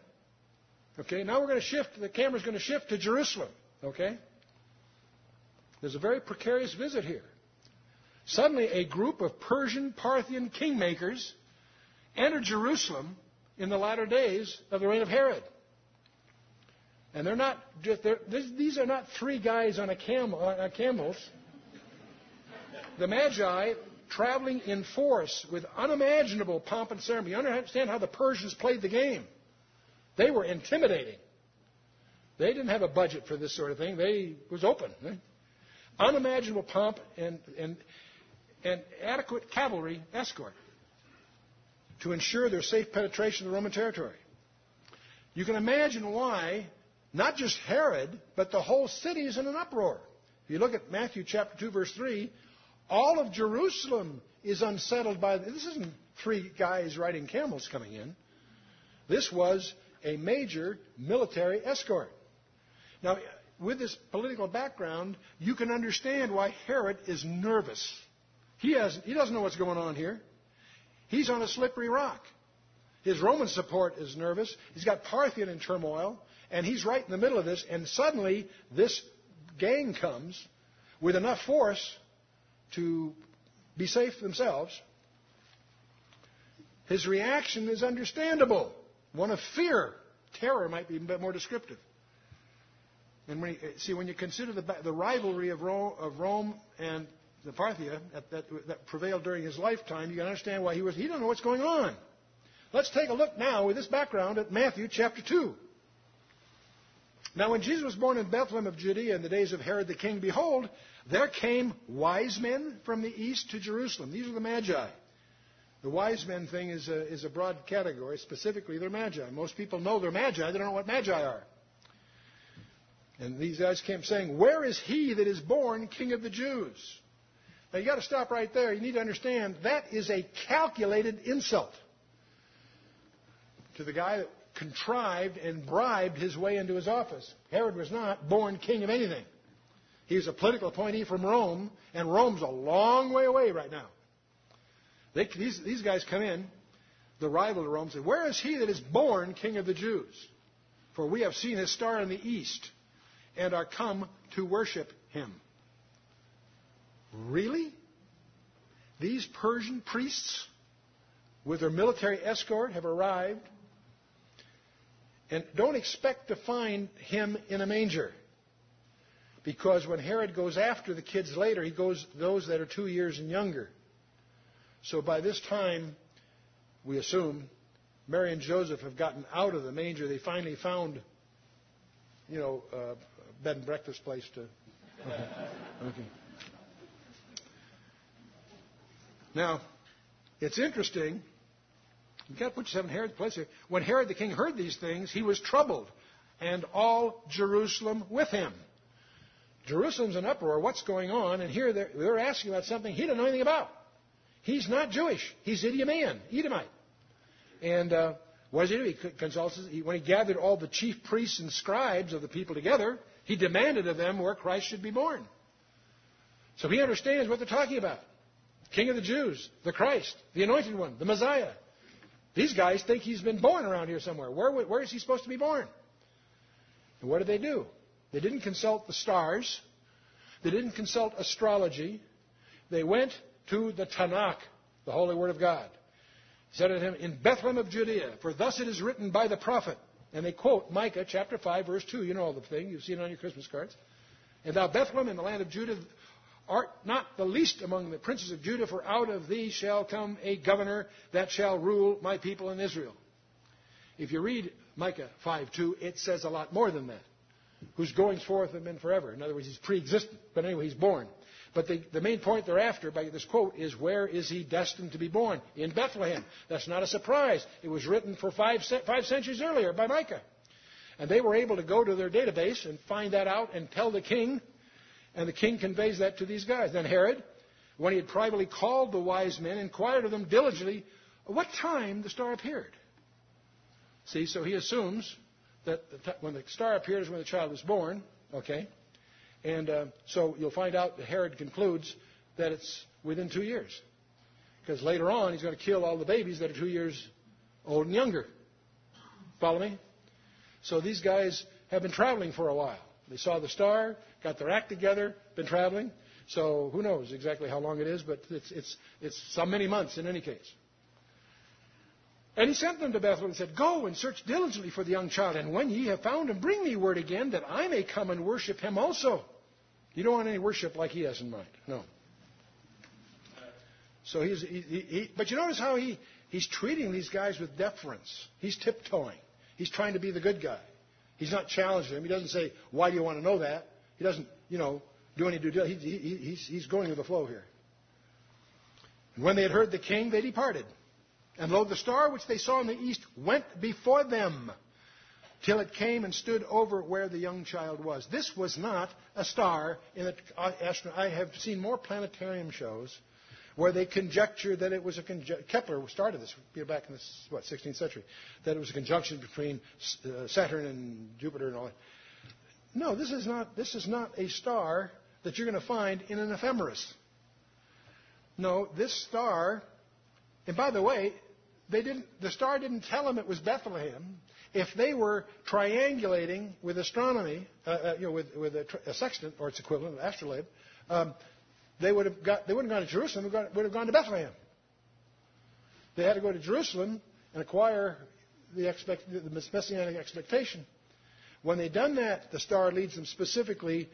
Okay, now we're going to shift, the camera's going to shift to Jerusalem. Okay? There's a very precarious visit here. Suddenly, a group of Persian Parthian kingmakers entered Jerusalem in the latter days of the reign of Herod. And they're not just, they're, these are not three guys on a camel, on uh, camels. The Magi traveling in force with unimaginable pomp and ceremony. You understand how the Persians played the game? They were intimidating. They didn't have a budget for this sort of thing. They it was open. Eh? Unimaginable pomp and, and, and adequate cavalry escort to ensure their safe penetration of the Roman territory. You can imagine why not just Herod, but the whole city is in an uproar. If you look at Matthew chapter 2, verse 3, all of Jerusalem is unsettled by this isn't three guys riding camels coming in. This was a major military escort. Now, with this political background, you can understand why Herod is nervous. He, has, he doesn't know what's going on here. He's on a slippery rock. His Roman support is nervous. He's got Parthian in turmoil. And he's right in the middle of this, and suddenly this gang comes with enough force to be safe themselves. His reaction is understandable one of fear. Terror might be a bit more descriptive. And when you, see, when you consider the, the rivalry of Rome, of Rome, and the Parthia that, that, that, prevailed during his lifetime, you can understand why he was. He didn't know what's going on. Let's take a look now with this background at Matthew chapter two. Now, when Jesus was born in Bethlehem of Judea in the days of Herod the king, behold, there came wise men from the east to Jerusalem. These are the Magi. The wise men thing is a, is a broad category. Specifically, they're Magi. Most people know they're Magi. They don't know what Magi are. And these guys came saying, Where is he that is born King of the Jews? Now, you've got to stop right there. You need to understand that is a calculated insult to the guy that contrived and bribed his way into his office. Herod was not born king of anything. He was a political appointee from Rome, and Rome's a long way away right now. They, these, these guys come in, the rival to Rome, say, Where is he that is born king of the Jews? For we have seen his star in the east and are come to worship him. Really? These Persian priests, with their military escort, have arrived and don't expect to find him in a manger. Because when Herod goes after the kids later, he goes those that are two years and younger. So by this time, we assume Mary and Joseph have gotten out of the manger. They finally found, you know, a bed and breakfast place to. <laughs> Okay. Now, it's interesting. You've got to put yourself in Herod's place here. When Herod the king heard these things, he was troubled, and all Jerusalem with him. Jerusalem's in uproar. What's going on? And here they're, they're asking about something he didn't know anything about. He's not Jewish. He's Idumean, Edomite. And uh, what does he do? He consults. He, when he gathered all the chief priests and scribes of the people together, he demanded of them where Christ should be born. So he understands what they're talking about. King of the Jews, the Christ, the Anointed One, the Messiah. These guys think he's been born around here somewhere. Where, where is he supposed to be born? And what did they do? They didn't consult the stars. They didn't consult astrology. They went to the Tanakh, the Holy Word of God. Said to him, In Bethlehem of Judea, for thus it is written by the prophet. And they quote Micah chapter 5, verse 2. You know all the thing. You've seen it on your Christmas cards. And thou, Bethlehem, in the land of Judah, art not the least among the princes of Judah, for out of thee shall come a governor that shall rule my people in Israel. If you read Micah 5:2, it says a lot more than that. Whose goings forth have been forever. In other words, he's pre existent. But anyway, he's born. But the, the main point they're after by this quote is where is he destined to be born? In Bethlehem. That's not a surprise. It was written for five, five centuries earlier by Micah. And they were able to go to their database and find that out and tell the king. And the king conveys that to these guys. Then Herod, when he had privately called the wise men, inquired of them diligently what time the star appeared. See, so he assumes that the when the star appeared is when the child was born. Okay. And uh, so you'll find out that Herod concludes that it's within two years. Because later on, he's going to kill all the babies that are two years old and younger. Follow me? So these guys have been traveling for a while. They saw the star, got their act together, been traveling. So who knows exactly how long it is, but it's, it's, it's some many months in any case. And he sent them to Bethlehem and said, Go and search diligently for the young child, and when ye have found him, bring me word again that I may come and worship him also. You don't want any worship like he has in mind. No. So he's, he, he, but you notice how he, he's treating these guys with deference. He's tiptoeing. He's trying to be the good guy. He's not challenging them. He doesn't say, Why do you want to know that? He doesn't, you know, do any due diligence. He, he, he's, he's going with the flow here. And when they had heard the king, they departed. And lo, the star which they saw in the east went before them till it came and stood over where the young child was. This was not a star in the I have seen more planetarium shows where they conjecture that it was a conjunction. Kepler started this back in the what 16th century that it was a conjunction between uh, Saturn and Jupiter and all that. No, this is not. This is not a star that you're going to find in an ephemeris. No, this star. And by the way, they didn't, the star didn't tell them it was Bethlehem. If they were triangulating with astronomy, uh, uh, you know, with, with a, a, sextant or its equivalent, an astrolabe, um, they would have got, they wouldn't have gone to Jerusalem. They would have gone to Bethlehem. They had to go to Jerusalem and acquire the, expect, the messianic expectation. When they'd done that, the star leads them specifically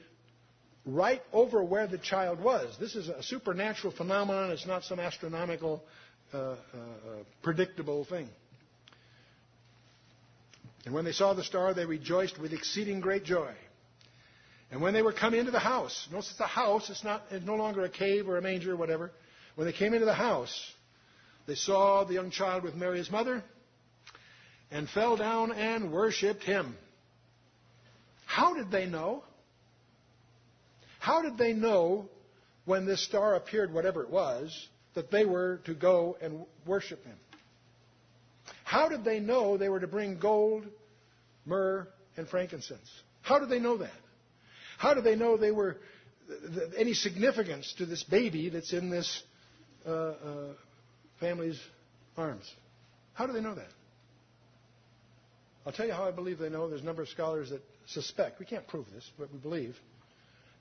right over where the child was. This is a supernatural phenomenon. It's not some astronomical uh, uh, predictable thing. And when they saw the star, they rejoiced with exceeding great joy. And when they were come into the house, notice it's a house, it's, not, it's no longer a cave or a manger or whatever. When they came into the house, they saw the young child with Mary's mother and fell down and worshipped him. How did they know? How did they know when this star appeared, whatever it was, that they were to go and worship him. How did they know they were to bring gold, myrrh, and frankincense? How did they know that? How did they know they were any significance to this baby that's in this uh, uh, family's arms? How do they know that? I'll tell you how I believe they know. There's a number of scholars that suspect, we can't prove this, but we believe,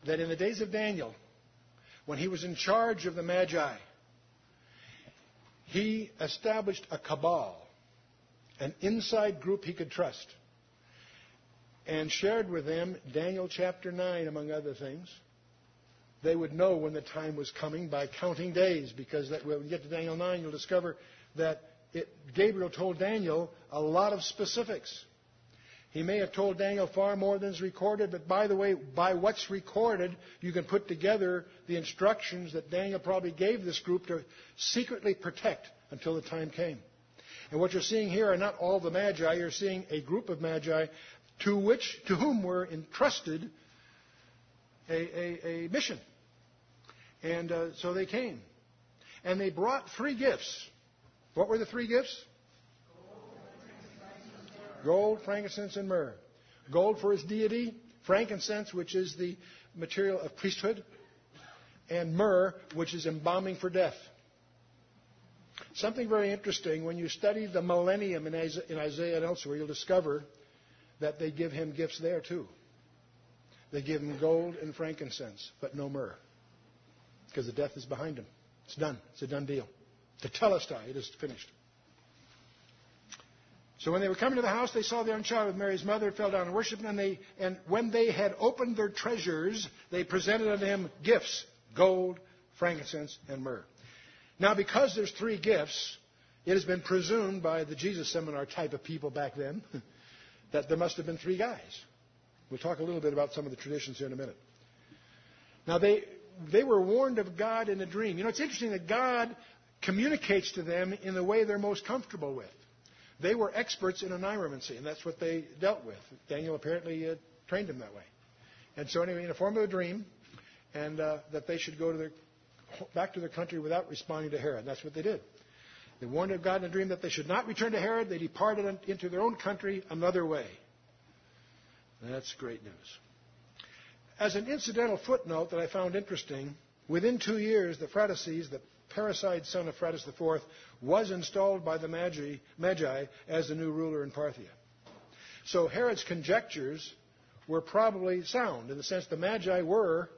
that in the days of Daniel, when he was in charge of the Magi, he established a cabal, an inside group he could trust, and shared with them Daniel chapter 9, among other things. They would know when the time was coming by counting days, because that, when you get to Daniel 9, you'll discover that it, Gabriel told Daniel a lot of specifics. He may have told Daniel far more than is recorded, but by the way, by what's recorded, you can put together the instructions that Daniel probably gave this group to secretly protect until the time came. And what you're seeing here are not all the magi, you're seeing a group of magi to which to whom were entrusted a, a, a mission. And uh, so they came. And they brought three gifts. What were the three gifts? Gold, frankincense, and myrrh. Gold for his deity, frankincense, which is the material of priesthood, and myrrh, which is embalming for death. Something very interesting, when you study the millennium in Isaiah and elsewhere, you'll discover that they give him gifts there too. They give him gold and frankincense, but no myrrh. Because the death is behind him. It's done. It's a done deal. Tetelestai, it is finished. So when they were coming to the house, they saw the young child with Mary's mother, fell down and worshipped him. And, and when they had opened their treasures, they presented unto him gifts gold, frankincense, and myrrh. Now, because there's three gifts, it has been presumed by the Jesus seminar type of people back then <laughs> that there must have been three guys. We'll talk a little bit about some of the traditions here in a minute. Now, they, they were warned of God in a dream. You know, it's interesting that God communicates to them in the way they're most comfortable with. They were experts in oneiromancy, and that's what they dealt with. Daniel apparently uh, trained them that way. And so, anyway, in the form of a dream, and uh, that they should go to their, back to their country without responding to Herod. That's what they did. They warned of God in a dream that they should not return to Herod. They departed into their own country another way. That's great news. As an incidental footnote that I found interesting, within two years, the Pharisees, the parricide son of Phraates IV, was installed by the Magi, Magi as the new ruler in Parthia. So Herod's conjectures were probably sound in the sense the Magi were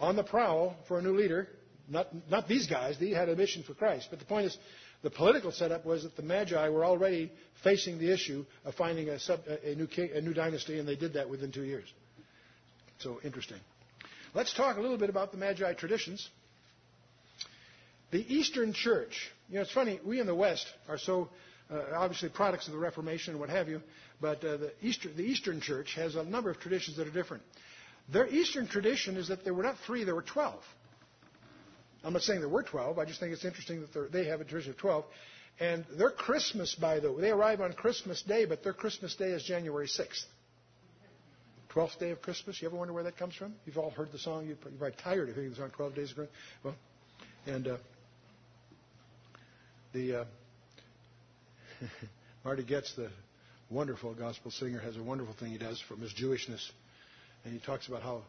on the prowl for a new leader. Not, not these guys, they had a mission for Christ. But the point is, the political setup was that the Magi were already facing the issue of finding a, sub, a, new, king, a new dynasty, and they did that within two years. So interesting. Let's talk a little bit about the Magi traditions. The Eastern Church, you know, it's funny, we in the West are so uh, obviously products of the Reformation and what have you, but uh, the, Eastern, the Eastern Church has a number of traditions that are different. Their Eastern tradition is that there were not three, there were 12. I'm not saying there were 12, I just think it's interesting that they have a tradition of 12. And their Christmas, by the way, they arrive on Christmas Day, but their Christmas Day is January 6th. 12th day of Christmas. You ever wonder where that comes from? You've all heard the song. You're probably tired of hearing the song 12 days of Christmas. Well, and uh, the uh, <laughs> Marty Goetz, the wonderful gospel singer, has a wonderful thing he does from his Jewishness, and he talks about how,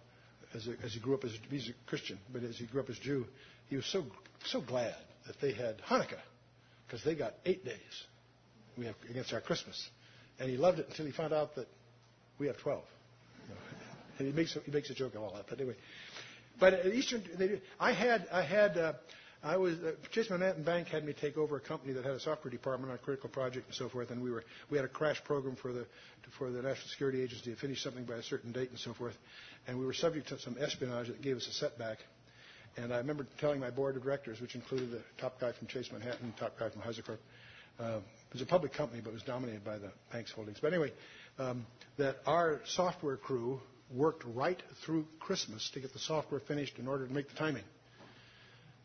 as, a, as he grew up as he's a Christian, but as he grew up as Jew, he was so so glad that they had Hanukkah because they got eight days we have against our Christmas, and he loved it until he found out that we have twelve. <laughs> and he makes he makes a joke of all that, but anyway. But at Eastern, they, I had I had uh, I was uh, Chase Manhattan Bank had me take over a company that had a software department on a critical project and so forth, and we were we had a crash program for the for the National Security Agency to finish something by a certain date and so forth, and we were subject to some espionage that gave us a setback. And I remember telling my board of directors, which included the top guy from Chase Manhattan, top guy from Heisercorp, uh, it was a public company but was dominated by the bank's holdings. But anyway, um, that our software crew worked right through Christmas to get the software finished in order to make the timing.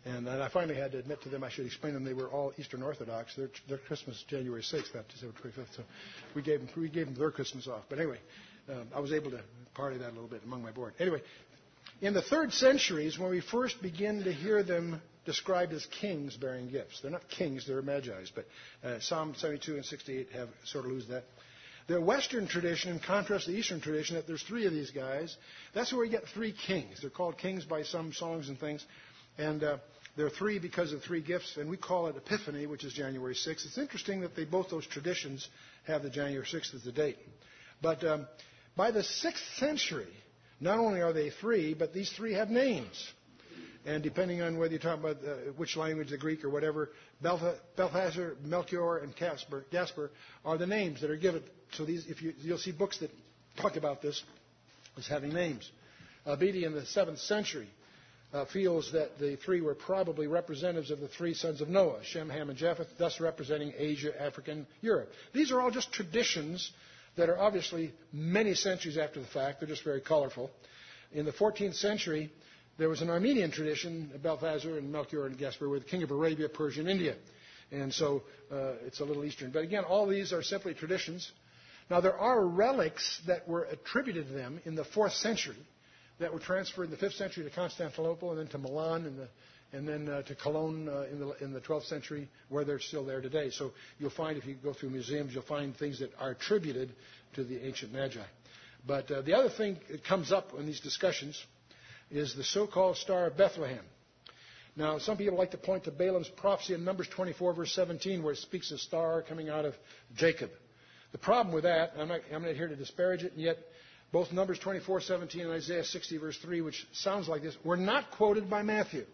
And, I finally had to admit to them, I should explain them, they were all Eastern Orthodox. Their, their Christmas is January 6th, not December 25th. So we gave them, we gave them their Christmas off. But anyway, um, I was able to party that a little bit among my board. Anyway, in the third centuries, when we first begin to hear them described as kings bearing gifts. They're not kings, they're magi's. But uh, Psalm 72 and 68 have sort of lose that. The Western tradition, in contrast to the Eastern tradition, that there's three of these guys. That's where we get three kings. They're called kings by some songs and things. And uh, there are three because of three gifts, and we call it Epiphany, which is January 6th. It's interesting that they both those traditions have the January 6th as the date. But um, by the 6th century, not only are they three, but these three have names. And depending on whether you're talking about uh, which language, the Greek or whatever, Balthazar, Melchior, and Casper, Gaspar are the names that are given. So these, if you, you'll see books that talk about this as having names. Abidi in the 7th century uh, feels that the three were probably representatives of the three sons of Noah, Shem, Ham, and Japheth, thus representing Asia, Africa, and Europe. These are all just traditions that are obviously many centuries after the fact. They're just very colorful. In the 14th century, there was an Armenian tradition, Balthazar and Melchior and Gaspar were the king of Arabia, Persia, and India. And so uh, it's a little Eastern. But again, all these are simply traditions. Now, there are relics that were attributed to them in the 4th century that were transferred in the 5th century to Constantinople and then to Milan and, the, and then uh, to Cologne uh, in, the, in the 12th century, where they're still there today. So you'll find, if you go through museums, you'll find things that are attributed to the ancient Magi. But uh, the other thing that comes up in these discussions is the so called Star of Bethlehem. Now, some people like to point to Balaam's prophecy in Numbers 24, verse 17, where it speaks of a star coming out of Jacob. The problem with that, I'm not, I'm not here to disparage it, and yet both Numbers 24, 17 and Isaiah 60, verse 3, which sounds like this, were not quoted by Matthew.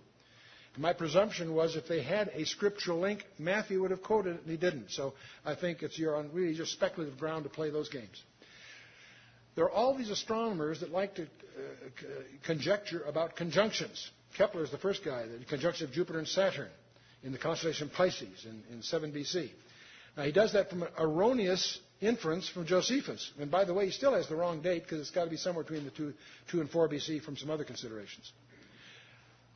My presumption was if they had a scriptural link, Matthew would have quoted it, and he didn't. So I think it's you're on really just speculative ground to play those games. There are all these astronomers that like to uh, conjecture about conjunctions. Kepler is the first guy, the conjunction of Jupiter and Saturn in the constellation Pisces in, in 7 BC. Now, he does that from an erroneous inference from Josephus. And by the way, he still has the wrong date because it's got to be somewhere between the 2, 2 and 4 BC from some other considerations.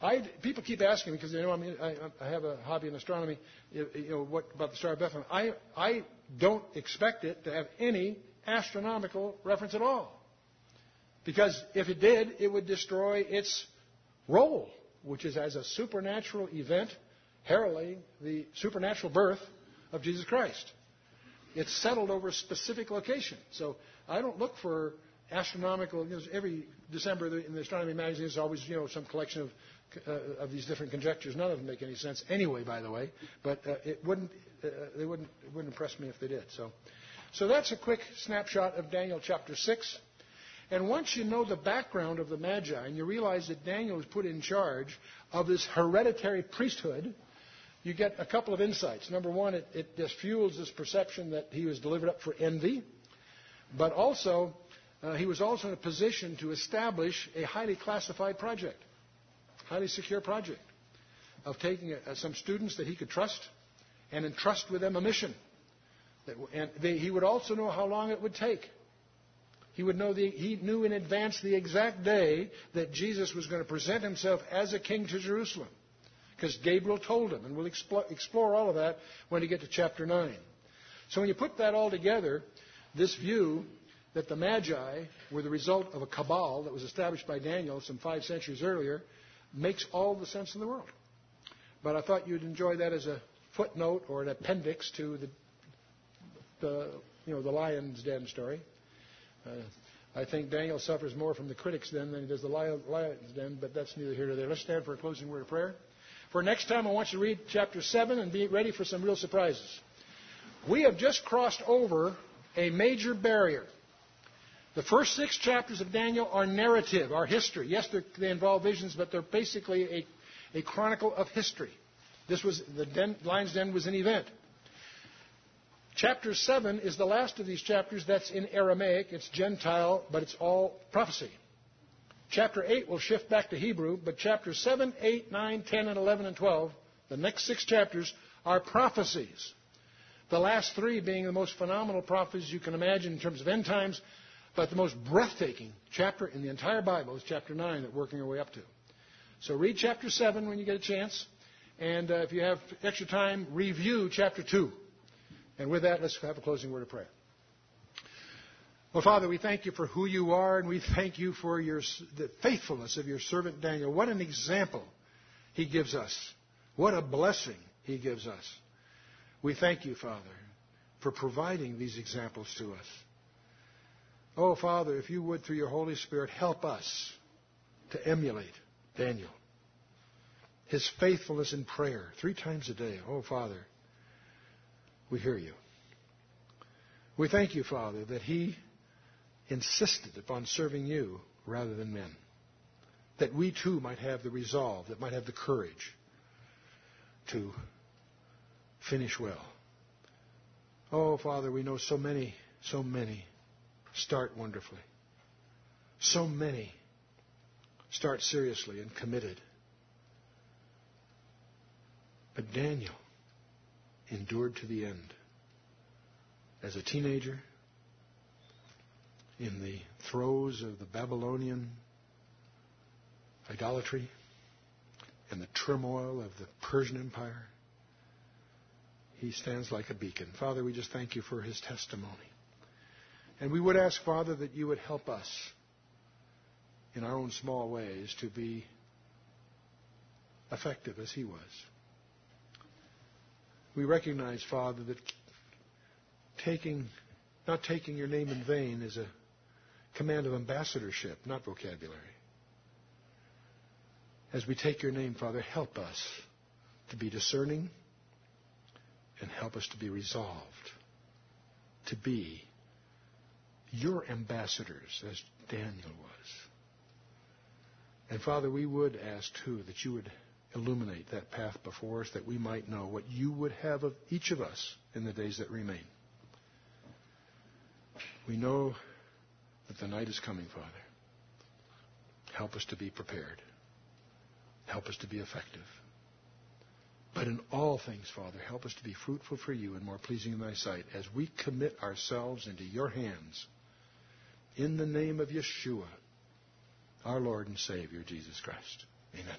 I, people keep asking me because they know I, I, I, have a hobby in astronomy. You, know, what about the Star of Bethlehem? I, I don't expect it to have any astronomical reference at all. Because if it did, it would destroy its role, which is as a supernatural event heralding the supernatural birth of Jesus Christ. It's settled over a specific location. So I don't look for astronomical. You know, every December in the astronomy magazine, there's always you know some collection of uh, of these different conjectures. None of them make any sense anyway, by the way. But uh, it wouldn't uh, they wouldn't it wouldn't impress me if they did. So so that's a quick snapshot of Daniel chapter 6. And once you know the background of the Magi and you realize that Daniel is put in charge of this hereditary priesthood, you get a couple of insights. Number one, it, it just fuels this perception that he was delivered up for envy, but also uh, he was also in a position to establish a highly classified project, highly secure project of taking uh, some students that he could trust and entrust with them a mission. And they, he would also know how long it would take. He would know the, he knew in advance the exact day that Jesus was going to present himself as a king to Jerusalem. Because Gabriel told him, and we'll explore, all of that when we get to chapter 9. So when you put that all together, this view that the Magi were the result of a cabal that was established by Daniel some five centuries earlier makes all the sense in the world. But I thought you'd enjoy that as a footnote or an appendix to the the, you know, the lion's den story. Uh, I think Daniel suffers more from the critics then than he does the lion's den, but that's neither here nor there. Let's stand for a closing word of prayer. For next time, I want you to read chapter 7 and be ready for some real surprises. We have just crossed over a major barrier. The first six chapters of Daniel are narrative, are history. Yes, they involve visions, but they're basically a, a chronicle of history. This was the den, lion's den was an event. Chapter 7 is the last of these chapters that's in Aramaic. It's Gentile, but it's all prophecy. Chapter 8 will shift back to Hebrew, but chapters 7, 8, 9, 10, and 11, and 12, the next six chapters, are prophecies. The last three being the most phenomenal prophecies you can imagine in terms of end times, but the most breathtaking chapter in the entire Bible is chapter 9 that we're working our way up to. So read chapter 7 when you get a chance, and uh, if you have extra time, review chapter 2. And with that, let's have a closing word of prayer. Well, Father, we thank you for who you are, and we thank you for your, the faithfulness of your servant Daniel. What an example he gives us. What a blessing he gives us. We thank you, Father, for providing these examples to us. Oh, Father, if you would, through your Holy Spirit, help us to emulate Daniel. His faithfulness in prayer three times a day. Oh, Father, we hear you. We thank you, Father, that he insisted upon serving you rather than men. That we too might have the resolve, that might have the courage to finish well. Oh, Father, we know so many, so many start wonderfully. So many start seriously and committed But Daniel endured to the end. As a teenager, in the throes of the Babylonian idolatry and the turmoil of the Persian Empire, he stands like a beacon. Father, we just thank you for his testimony. And we would ask, Father, that you would help us in our own small ways to be effective as he was. We recognize, Father, that taking, not taking your name in vain is a command of ambassadorship, not vocabulary. As we take your name, Father, help us to be discerning and help us to be resolved to be your ambassadors as Daniel was. And Father, we would ask too that you would illuminate that path before us that we might know what you would have of each of us in the days that remain. We know that the night is coming, Father. Help us to be prepared. Help us to be effective. But in all things, Father, help us to be fruitful for you and more pleasing in thy sight as we commit ourselves into your hands. In the name of Yeshua, our Lord and Savior, Jesus Christ. Amen.